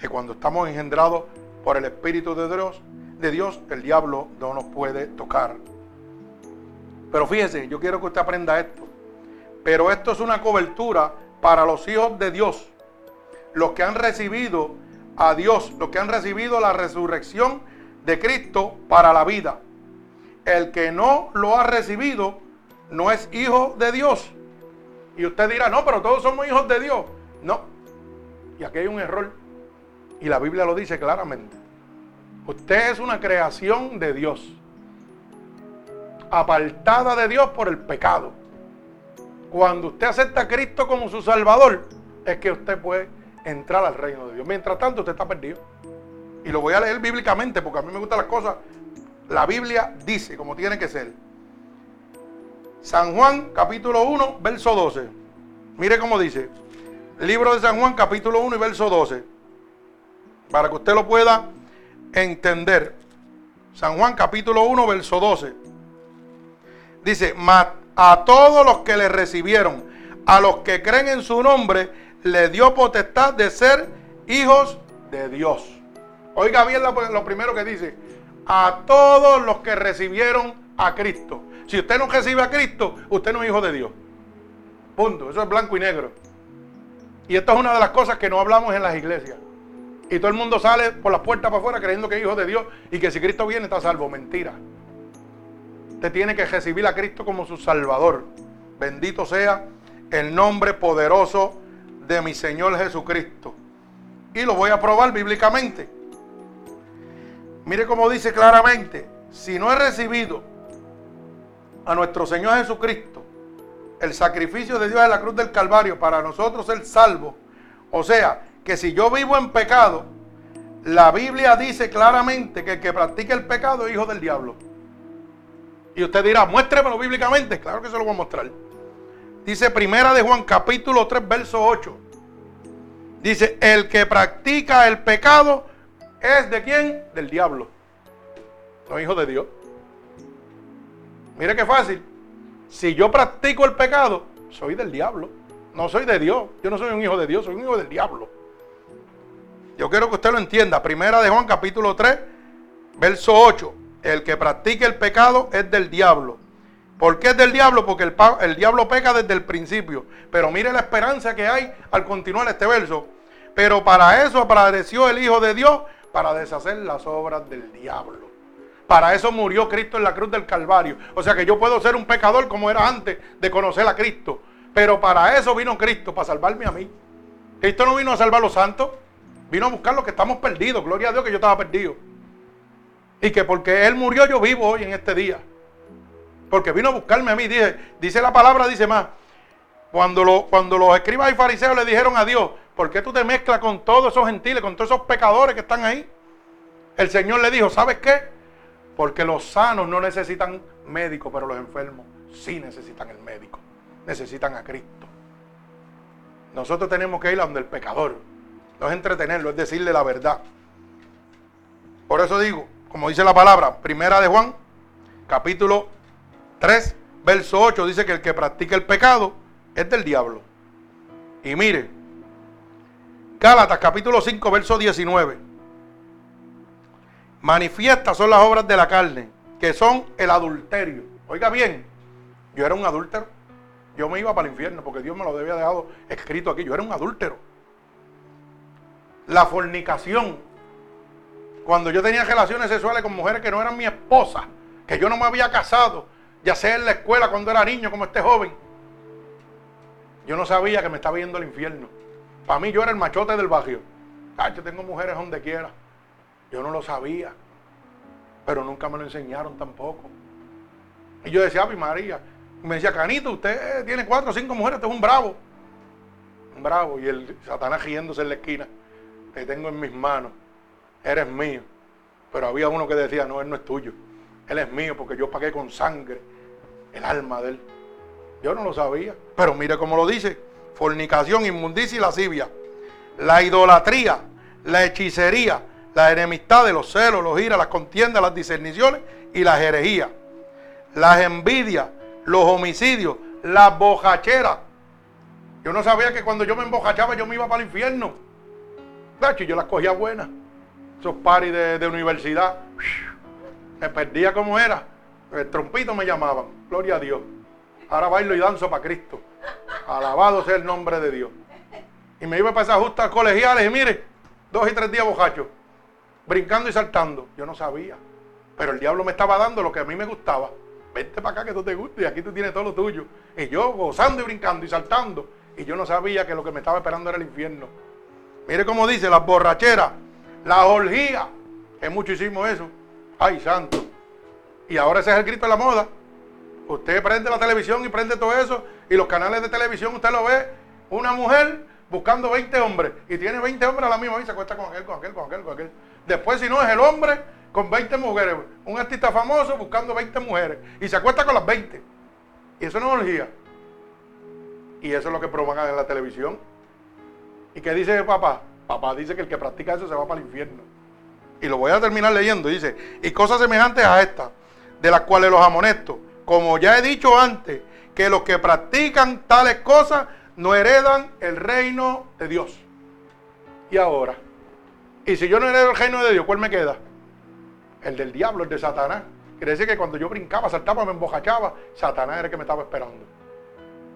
Que cuando estamos engendrados por el Espíritu de Dios, de Dios, el diablo no nos puede tocar. Pero fíjese, yo quiero que usted aprenda esto. Pero esto es una cobertura para los hijos de Dios. Los que han recibido a Dios, los que han recibido la resurrección de Cristo para la vida. El que no lo ha recibido no es hijo de Dios. Y usted dirá, no, pero todos somos hijos de Dios. No. Y aquí hay un error. Y la Biblia lo dice claramente. Usted es una creación de Dios. Apartada de Dios por el pecado. Cuando usted acepta a Cristo como su Salvador, es que usted puede entrar al reino de Dios. Mientras tanto, usted está perdido. Y lo voy a leer bíblicamente porque a mí me gustan las cosas. La Biblia dice como tiene que ser. San Juan capítulo 1, verso 12. Mire cómo dice. Libro de San Juan capítulo 1 y verso 12. Para que usted lo pueda entender. San Juan capítulo 1, verso 12. Dice, a todos los que le recibieron, a los que creen en su nombre, le dio potestad de ser hijos de Dios. Oiga bien lo, primero que dice. A todos los que recibieron a Cristo. Si usted no recibe a Cristo, usted no es hijo de Dios. Punto. Eso es blanco y negro. Y esto es una de las cosas que no hablamos en las iglesias. Y todo el mundo sale por las puertas para afuera creyendo que es hijo de Dios y que si Cristo viene está salvo. Mentira. Usted tiene que recibir a Cristo como su Salvador. Bendito sea el nombre poderoso de mi Señor Jesucristo. Y lo voy a probar bíblicamente. Mire cómo dice claramente, si no he recibido a nuestro Señor Jesucristo, el sacrificio de Dios en la cruz del Calvario para nosotros ser salvo, o sea, que si yo vivo en pecado, la Biblia dice claramente que el que practica el pecado es hijo del diablo. Y usted dirá, muéstremelo bíblicamente. Claro que se lo voy a mostrar. Dice Primera de Juan capítulo 3, verso 8. Dice, el que practica el pecado es de quién? Del diablo. No hijo de Dios. Mire qué fácil. Si yo practico el pecado, soy del diablo. No soy de Dios. Yo no soy un hijo de Dios, soy un hijo del diablo. Yo quiero que usted lo entienda. Primera de Juan capítulo 3, verso 8. El que practique el pecado es del diablo. ¿Por qué es del diablo? Porque el, el, diablo peca desde el principio. Pero mire la esperanza que hay al continuar este verso. Pero para eso apareció el Hijo de Dios, para deshacer las obras del diablo. Para eso murió Cristo en la cruz del Calvario. O sea que yo puedo ser un pecador como era antes de conocer a Cristo. Pero para eso vino Cristo, para salvarme a mí. Cristo no vino a salvar a los santos, vino a buscar los que estamos perdidos. Gloria a Dios que yo estaba perdido. Y que porque Él murió yo vivo hoy en este día. Porque vino a buscarme a mí. Dice, dice la palabra, dice más. Cuando, cuando los escribas y fariseos le dijeron a Dios, ¿por qué tú te mezclas con todos esos gentiles, con todos esos pecadores que están ahí? El Señor le dijo, ¿sabes qué? Porque los sanos no necesitan médico, pero los enfermos sí necesitan el médico. Necesitan a Cristo. Nosotros tenemos que ir a donde el pecador. No es entretenerlo, es decirle la verdad. Por eso digo, como dice la palabra, primera de Juan, capítulo 3, verso 8 dice que el que practica el pecado es del diablo. Y mire, Gálatas capítulo 5, verso 19. Manifiestas son las obras de la carne, que son el adulterio. Oiga bien, yo era un adúltero. Yo me iba para el infierno porque Dios me lo había dejado escrito aquí. Yo era un adúltero. La fornicación. Cuando yo tenía relaciones sexuales con mujeres que no eran mi esposa, que yo no me había casado, ya sea en la escuela cuando era niño como este joven, yo no sabía que me estaba yendo al infierno. Para mí yo era el machote del barrio. Ay, yo tengo mujeres donde quiera. Yo no lo sabía. Pero nunca me lo enseñaron tampoco. Y yo decía, mi María. Me decía, Canito, usted tiene cuatro o cinco mujeres, usted es un bravo. Un bravo. Y el Satanás riéndose en la esquina. Te tengo en mis manos. Eres mío. Pero había uno que decía, no, él no es tuyo. Él es mío porque yo pagué con sangre el alma de él. Yo no lo sabía. Pero mire cómo lo dice. Fornicación, inmundicia y lascivia. La idolatría, la hechicería, la enemistad de los celos, los iras, las contiendas, las discerniciones y las herejías. Las envidias, los homicidios, las bojacheras. Yo no sabía que cuando yo me embojachaba yo me iba para el infierno. De yo las cogía buenas. Esos paris de, de universidad. Me perdía como era. El trompito me llamaban. Gloria a Dios. Ahora bailo y danzo para Cristo. Alabado sea el nombre de Dios. Y me iba para esas justas colegiales y mire, dos y tres días bojachos, brincando y saltando. Yo no sabía. Pero el diablo me estaba dando lo que a mí me gustaba. Vente para acá que tú te guste y aquí tú tienes todo lo tuyo. Y yo gozando y brincando y saltando. Y yo no sabía que lo que me estaba esperando era el infierno. Mire cómo dice, las borracheras, la orgía, que mucho hicimos eso. Ay, santo. Y ahora ese es el grito de la moda. Usted prende la televisión y prende todo eso, y los canales de televisión usted lo ve, una mujer buscando 20 hombres, y tiene 20 hombres a la misma y se acuesta con aquel, con aquel, con aquel, con aquel. Después, si no, es el hombre con 20 mujeres, un artista famoso buscando 20 mujeres, y se acuesta con las 20. Y eso no es orgía. Y eso es lo que provocan en la televisión. ¿Y qué dice papá? Papá dice que el que practica eso se va para el infierno. Y lo voy a terminar leyendo. Dice, y cosas semejantes a estas, de las cuales los amonesto como ya he dicho antes, que los que practican tales cosas no heredan el reino de Dios. Y ahora, y si yo no heredo el reino de Dios, ¿cuál me queda? El del diablo, el de Satanás. Quiere decir que cuando yo brincaba, saltaba, me embojachaba, Satanás era el que me estaba esperando.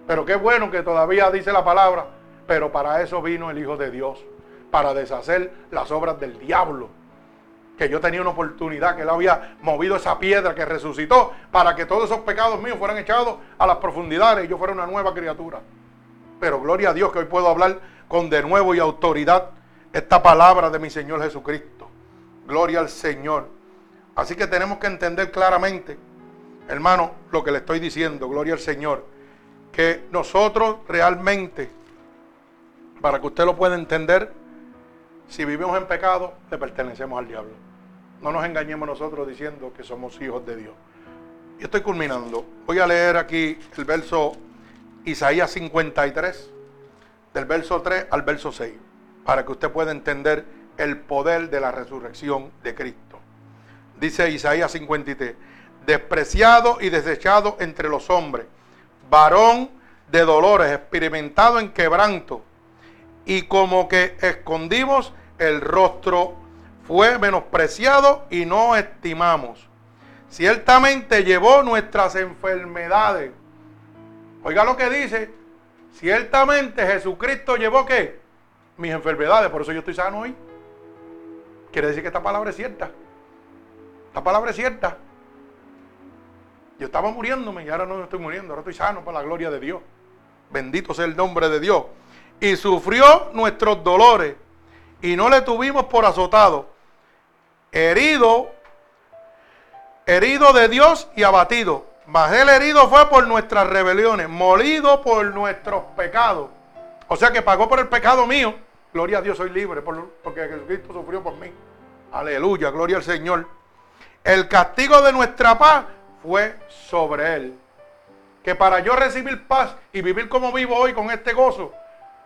Pero qué bueno que todavía dice la palabra, pero para eso vino el Hijo de Dios, para deshacer las obras del diablo que yo tenía una oportunidad, que Él había movido esa piedra que resucitó para que todos esos pecados míos fueran echados a las profundidades y yo fuera una nueva criatura. Pero gloria a Dios que hoy puedo hablar con de nuevo y autoridad esta palabra de mi Señor Jesucristo. Gloria al Señor. Así que tenemos que entender claramente, hermano, lo que le estoy diciendo, gloria al Señor, que nosotros realmente, para que usted lo pueda entender, si vivimos en pecado, le pertenecemos al diablo. No nos engañemos nosotros diciendo que somos hijos de Dios. Y estoy culminando. Voy a leer aquí el verso Isaías 53, del verso 3 al verso 6, para que usted pueda entender el poder de la resurrección de Cristo. Dice Isaías 53, despreciado y desechado entre los hombres, varón de dolores, experimentado en quebranto, y como que escondimos el rostro fue menospreciado y no estimamos. Ciertamente llevó nuestras enfermedades. Oiga lo que dice. Ciertamente Jesucristo llevó qué? Mis enfermedades. Por eso yo estoy sano hoy. Quiere decir que esta palabra es cierta. Esta palabra es cierta. Yo estaba muriéndome y ahora no estoy muriendo. Ahora estoy sano por la gloria de Dios. Bendito sea el nombre de Dios. Y sufrió nuestros dolores. Y no le tuvimos por azotado herido, herido de Dios y abatido. Mas el herido fue por nuestras rebeliones, molido por nuestros pecados. O sea que pagó por el pecado mío. Gloria a Dios, soy libre porque Jesucristo sufrió por mí. Aleluya, gloria al Señor. El castigo de nuestra paz fue sobre él. Que para yo recibir paz y vivir como vivo hoy con este gozo,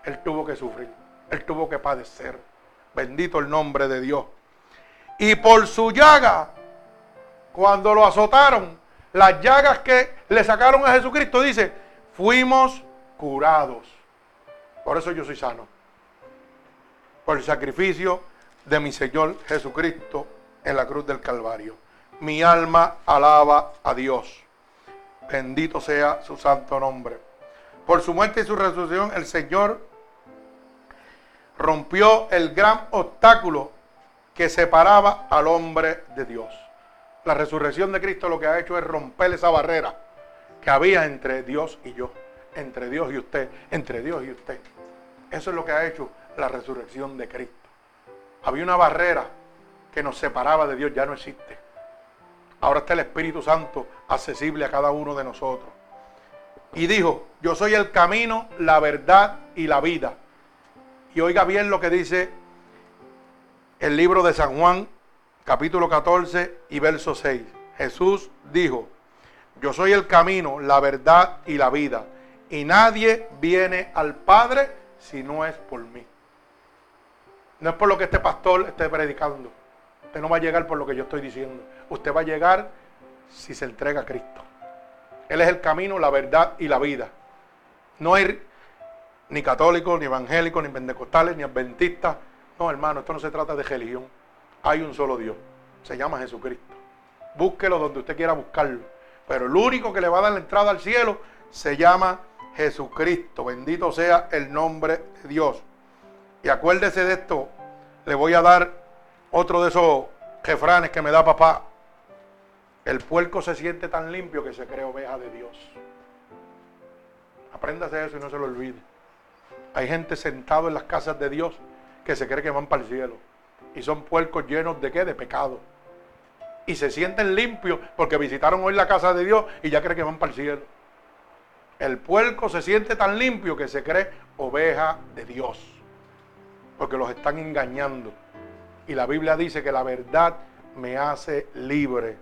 él tuvo que sufrir, él tuvo que padecer. Bendito el nombre de Dios. Y por su llaga, cuando lo azotaron, las llagas que le sacaron a Jesucristo, dice, fuimos curados. Por eso yo soy sano. Por el sacrificio de mi Señor Jesucristo en la cruz del Calvario. Mi alma alaba a Dios. Bendito sea su santo nombre. Por su muerte y su resurrección, el Señor rompió el gran obstáculo que separaba al hombre de Dios. La resurrección de Cristo lo que ha hecho es romper esa barrera que había entre Dios y yo, entre Dios y usted, entre Dios y usted. Eso es lo que ha hecho la resurrección de Cristo. Había una barrera que nos separaba de Dios, ya no existe. Ahora está el Espíritu Santo accesible a cada uno de nosotros. Y dijo, yo soy el camino, la verdad y la vida. Y oiga bien lo que dice el libro de San Juan, capítulo 14 y verso 6. Jesús dijo, yo soy el camino, la verdad y la vida. Y nadie viene al Padre si no es por mí. No es por lo que este pastor esté predicando. Usted no va a llegar por lo que yo estoy diciendo. Usted va a llegar si se entrega a Cristo. Él es el camino, la verdad y la vida. No hay ni católicos, ni evangélicos, ni pentecostales, ni adventistas. No, hermano, esto no se trata de religión. Hay un solo Dios. Se llama Jesucristo. Búsquelo donde usted quiera buscarlo. Pero el único que le va a dar la entrada al cielo se llama Jesucristo. Bendito sea el nombre de Dios. Y acuérdese de esto. Le voy a dar otro de esos jefranes que me da papá. El puerco se siente tan limpio que se cree oveja de Dios. Apréndase eso y no se lo olvide. Hay gente sentado en las casas de Dios que se cree que van para el cielo. Y son puercos llenos de qué? De pecado. Y se sienten limpios porque visitaron hoy la casa de Dios y ya creen que van para el cielo. El puerco se siente tan limpio que se cree oveja de Dios. Porque los están engañando. Y la Biblia dice que la verdad me hace libre.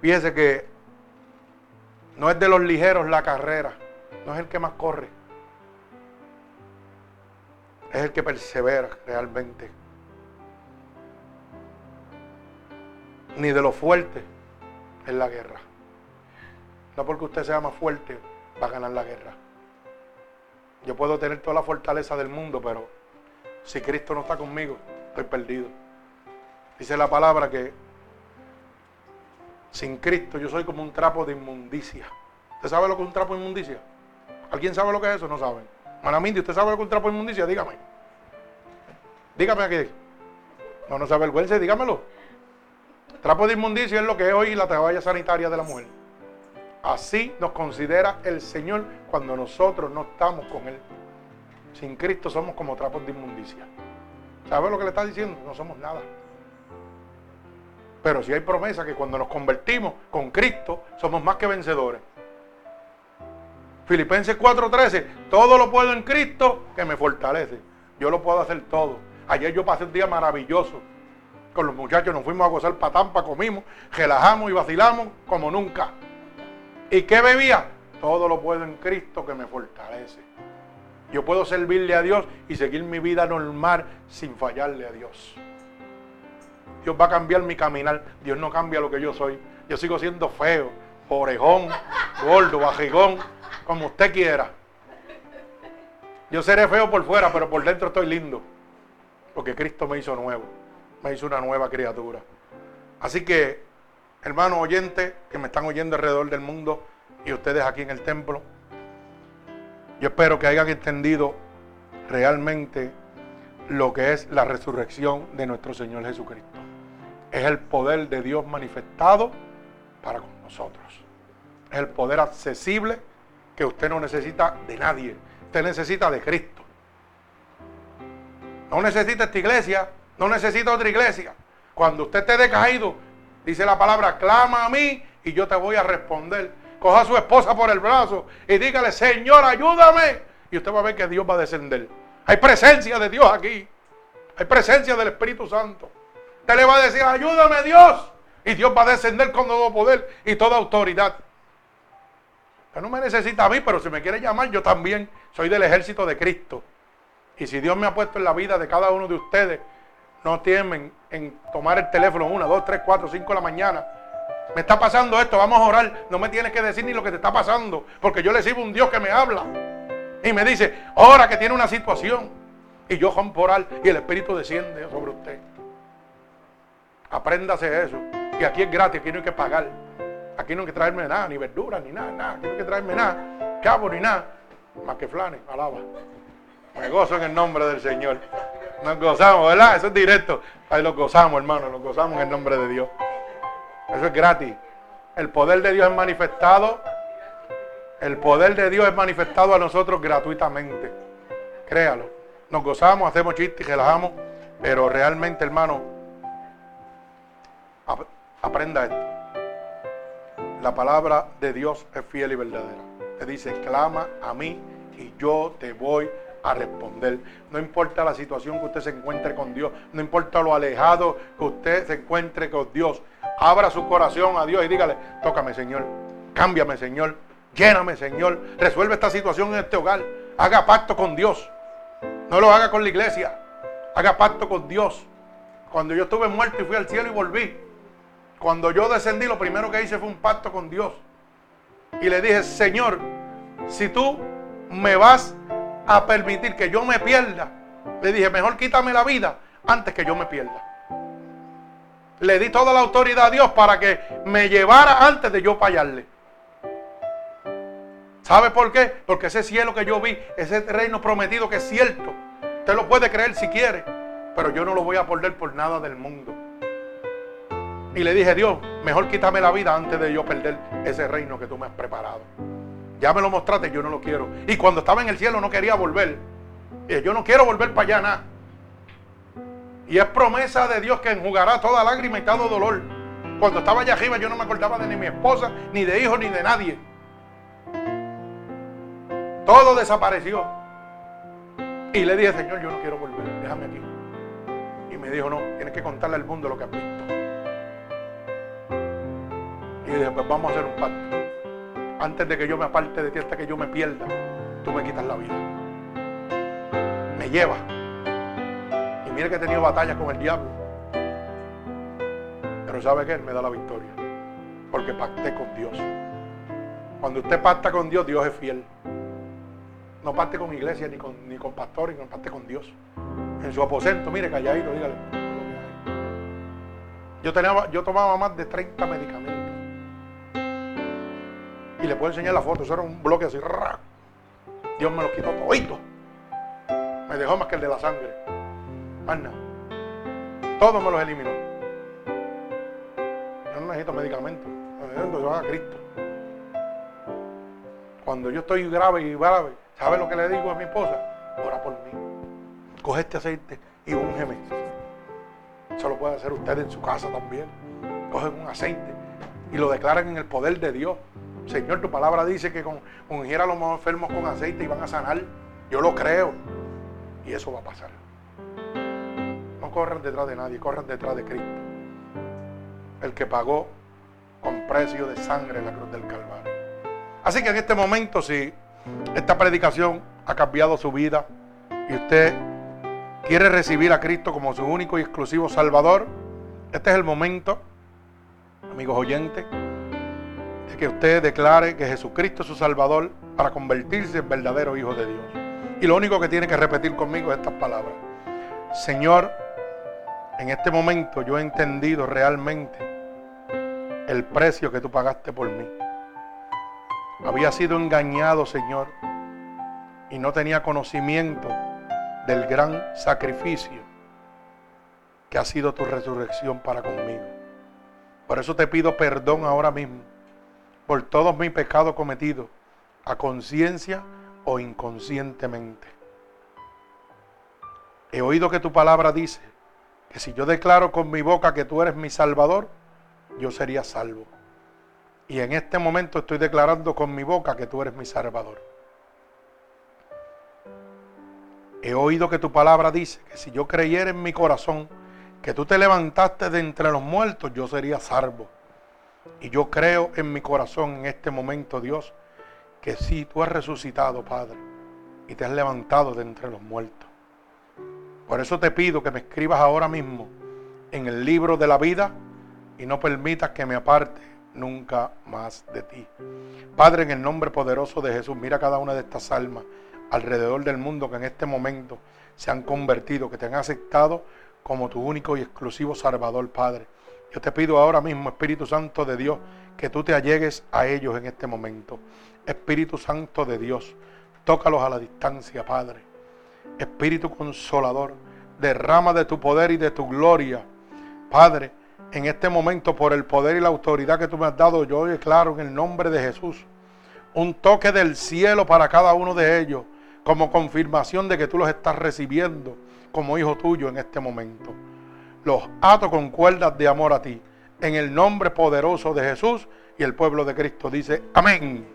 Fíjese que no es de los ligeros la carrera, no es el que más corre, es el que persevera realmente. Ni de los fuertes en la guerra. No porque usted sea más fuerte va a ganar la guerra. Yo puedo tener toda la fortaleza del mundo, pero si Cristo no está conmigo, estoy perdido. Dice la palabra que sin Cristo yo soy como un trapo de inmundicia. ¿Usted sabe lo que es un trapo de inmundicia? ¿Alguien sabe lo que es eso? No saben. Manamindi, ¿usted sabe lo que es un trapo de inmundicia? Dígame. Dígame aquí. No, no se avergüence, dígamelo. Trapo de inmundicia es lo que es hoy la toalla sanitaria de la mujer. Así nos considera el Señor cuando nosotros no estamos con Él. Sin Cristo somos como trapos de inmundicia. ¿Sabe lo que le está diciendo? No somos nada. Pero si hay promesa que cuando nos convertimos con Cristo somos más que vencedores. Filipenses 4:13, todo lo puedo en Cristo que me fortalece. Yo lo puedo hacer todo. Ayer yo pasé un día maravilloso. Con los muchachos nos fuimos a gozar patampa, comimos, relajamos y vacilamos como nunca. ¿Y qué bebía? Todo lo puedo en Cristo que me fortalece. Yo puedo servirle a Dios y seguir mi vida normal sin fallarle a Dios. Dios va a cambiar mi caminar. Dios no cambia lo que yo soy. Yo sigo siendo feo, orejón, gordo, bajigón, como usted quiera. Yo seré feo por fuera, pero por dentro estoy lindo. Porque Cristo me hizo nuevo. Me hizo una nueva criatura. Así que, hermanos oyentes que me están oyendo alrededor del mundo y ustedes aquí en el templo, yo espero que hayan entendido realmente lo que es la resurrección de nuestro Señor Jesucristo. Es el poder de Dios manifestado para con nosotros. Es el poder accesible que usted no necesita de nadie. Usted necesita de Cristo. No necesita esta iglesia, no necesita otra iglesia. Cuando usted esté decaído, dice la palabra, clama a mí y yo te voy a responder. Coja a su esposa por el brazo y dígale, Señor, ayúdame. Y usted va a ver que Dios va a descender. Hay presencia de Dios aquí. Hay presencia del Espíritu Santo. Usted le va a decir, ayúdame Dios. Y Dios va a descender con todo poder y toda autoridad. No me necesita a mí, pero si me quiere llamar, yo también soy del ejército de Cristo. Y si Dios me ha puesto en la vida de cada uno de ustedes, no temen en tomar el teléfono una, dos, tres, cuatro, cinco de la mañana. Me está pasando esto, vamos a orar. No me tienes que decir ni lo que te está pasando, porque yo le sirvo un Dios que me habla. Y me dice, ahora que tiene una situación. Y yo rompo orar y el Espíritu desciende sobre usted. Apréndase eso. Y aquí es gratis, aquí no hay que pagar. Aquí no hay que traerme nada, ni verduras, ni nada, nada. Aquí no hay que traerme nada, cabo, ni nada. Más que flanes, alaba. Me gozo en el nombre del Señor. Nos gozamos, ¿verdad? Eso es directo. Ahí lo gozamos, hermano, nos gozamos en el nombre de Dios. Eso es gratis. El poder de Dios es manifestado. El poder de Dios es manifestado a nosotros gratuitamente. Créalo. Nos gozamos, hacemos chistes y relajamos. Pero realmente, hermano, aprenda esto. La palabra de Dios es fiel y verdadera. Te dice, clama a mí y yo te voy a responder. No importa la situación que usted se encuentre con Dios, no importa lo alejado que usted se encuentre con Dios. Abra su corazón a Dios y dígale, tócame Señor, cámbiame Señor, lléname Señor, resuelve esta situación en este hogar. Haga pacto con Dios. No lo haga con la iglesia. Haga pacto con Dios. Cuando yo estuve muerto y fui al cielo y volví. Cuando yo descendí, lo primero que hice fue un pacto con Dios. Y le dije, Señor, si tú me vas a permitir que yo me pierda, le dije, mejor quítame la vida antes que yo me pierda. Le di toda la autoridad a Dios para que me llevara antes de yo fallarle. ¿Sabe por qué? Porque ese cielo que yo vi, ese reino prometido que es cierto, usted lo puede creer si quiere, pero yo no lo voy a perder por nada del mundo. Y le dije, Dios, mejor quítame la vida antes de yo perder ese reino que tú me has preparado. Ya me lo mostraste, yo no lo quiero. Y cuando estaba en el cielo no quería volver. yo no quiero volver para allá nada. Y es promesa de Dios que enjugará toda lágrima y todo dolor. Cuando estaba allá arriba yo no me acordaba de ni mi esposa, ni de hijos, ni de nadie. Todo desapareció. Y le dije, Señor, yo no quiero volver, déjame aquí. Y me dijo, no, tienes que contarle al mundo lo que has visto. Y dije, pues vamos a hacer un pacto antes de que yo me aparte de ti, hasta que yo me pierda, tú me quitas la vida. Me lleva. Y mire que he tenido batallas con el diablo. Pero ¿sabe qué? Él me da la victoria. Porque pacté con Dios. Cuando usted pacta con Dios, Dios es fiel. No parte con iglesia, ni con, ni con pastores, no parte con Dios. En su aposento, mire, calladito, dígale. Yo, tenía, yo tomaba más de 30 medicamentos. Y le puedo enseñar la foto. Eso era un bloque así. Dios me lo quitó todito. Me dejó más que el de la sangre. Más nada. Todo me los eliminó. Yo no necesito medicamentos. Yo a Cristo. Cuando yo estoy grave y grave, ¿sabe lo que le digo a mi esposa? Ora por mí. Coge este aceite y úngeme. Eso lo puede hacer usted en su casa también. Cogen un aceite y lo declaran en el poder de Dios. Señor, tu palabra dice que con ungir a los más enfermos con aceite y van a sanar. Yo lo creo. Y eso va a pasar. No corran detrás de nadie, corran detrás de Cristo. El que pagó con precio de sangre en la cruz del Calvario. Así que en este momento, si esta predicación ha cambiado su vida y usted quiere recibir a Cristo como su único y exclusivo Salvador, este es el momento, amigos oyentes que usted declare que Jesucristo es su Salvador para convertirse en verdadero Hijo de Dios. Y lo único que tiene que repetir conmigo es estas palabras. Señor, en este momento yo he entendido realmente el precio que tú pagaste por mí. Había sido engañado, Señor, y no tenía conocimiento del gran sacrificio que ha sido tu resurrección para conmigo. Por eso te pido perdón ahora mismo por todos mis pecados cometidos, a conciencia o inconscientemente. He oído que tu palabra dice que si yo declaro con mi boca que tú eres mi Salvador, yo sería salvo. Y en este momento estoy declarando con mi boca que tú eres mi Salvador. He oído que tu palabra dice que si yo creyera en mi corazón que tú te levantaste de entre los muertos, yo sería salvo. Y yo creo en mi corazón en este momento, Dios, que sí, tú has resucitado, Padre, y te has levantado de entre los muertos. Por eso te pido que me escribas ahora mismo en el libro de la vida y no permitas que me aparte nunca más de ti. Padre, en el nombre poderoso de Jesús, mira cada una de estas almas alrededor del mundo que en este momento se han convertido, que te han aceptado como tu único y exclusivo Salvador, Padre Yo te pido ahora mismo, Espíritu Santo de Dios, que tú te allegues a ellos en este momento. Espíritu Santo de Dios, tócalos a la distancia, Padre. Espíritu Consolador, derrama de tu poder y de tu gloria. Padre, en este momento, por el poder y la autoridad que tú me has dado, yo declaro en el nombre de Jesús un toque del cielo para cada uno de ellos, como confirmación de que tú los estás recibiendo como hijo tuyo en este momento. Los ato con cuerdas de amor a ti, en el nombre poderoso de Jesús y el pueblo de Cristo dice, amén.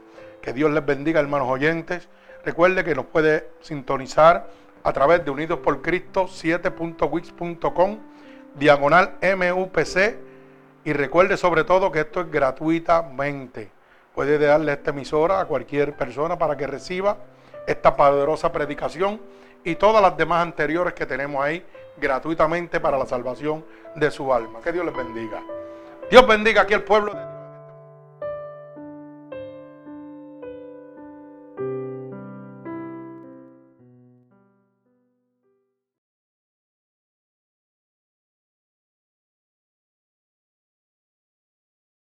Que Dios les bendiga, hermanos oyentes. Recuerde que nos puede sintonizar a través de Unidos por Cristo 7.wix.com, diagonal MUPC. Y recuerde sobre todo que esto es gratuitamente. Puede darle esta emisora a cualquier persona para que reciba esta poderosa predicación y todas las demás anteriores que tenemos ahí gratuitamente para la salvación de su alma. Que Dios les bendiga. Dios bendiga aquí al pueblo de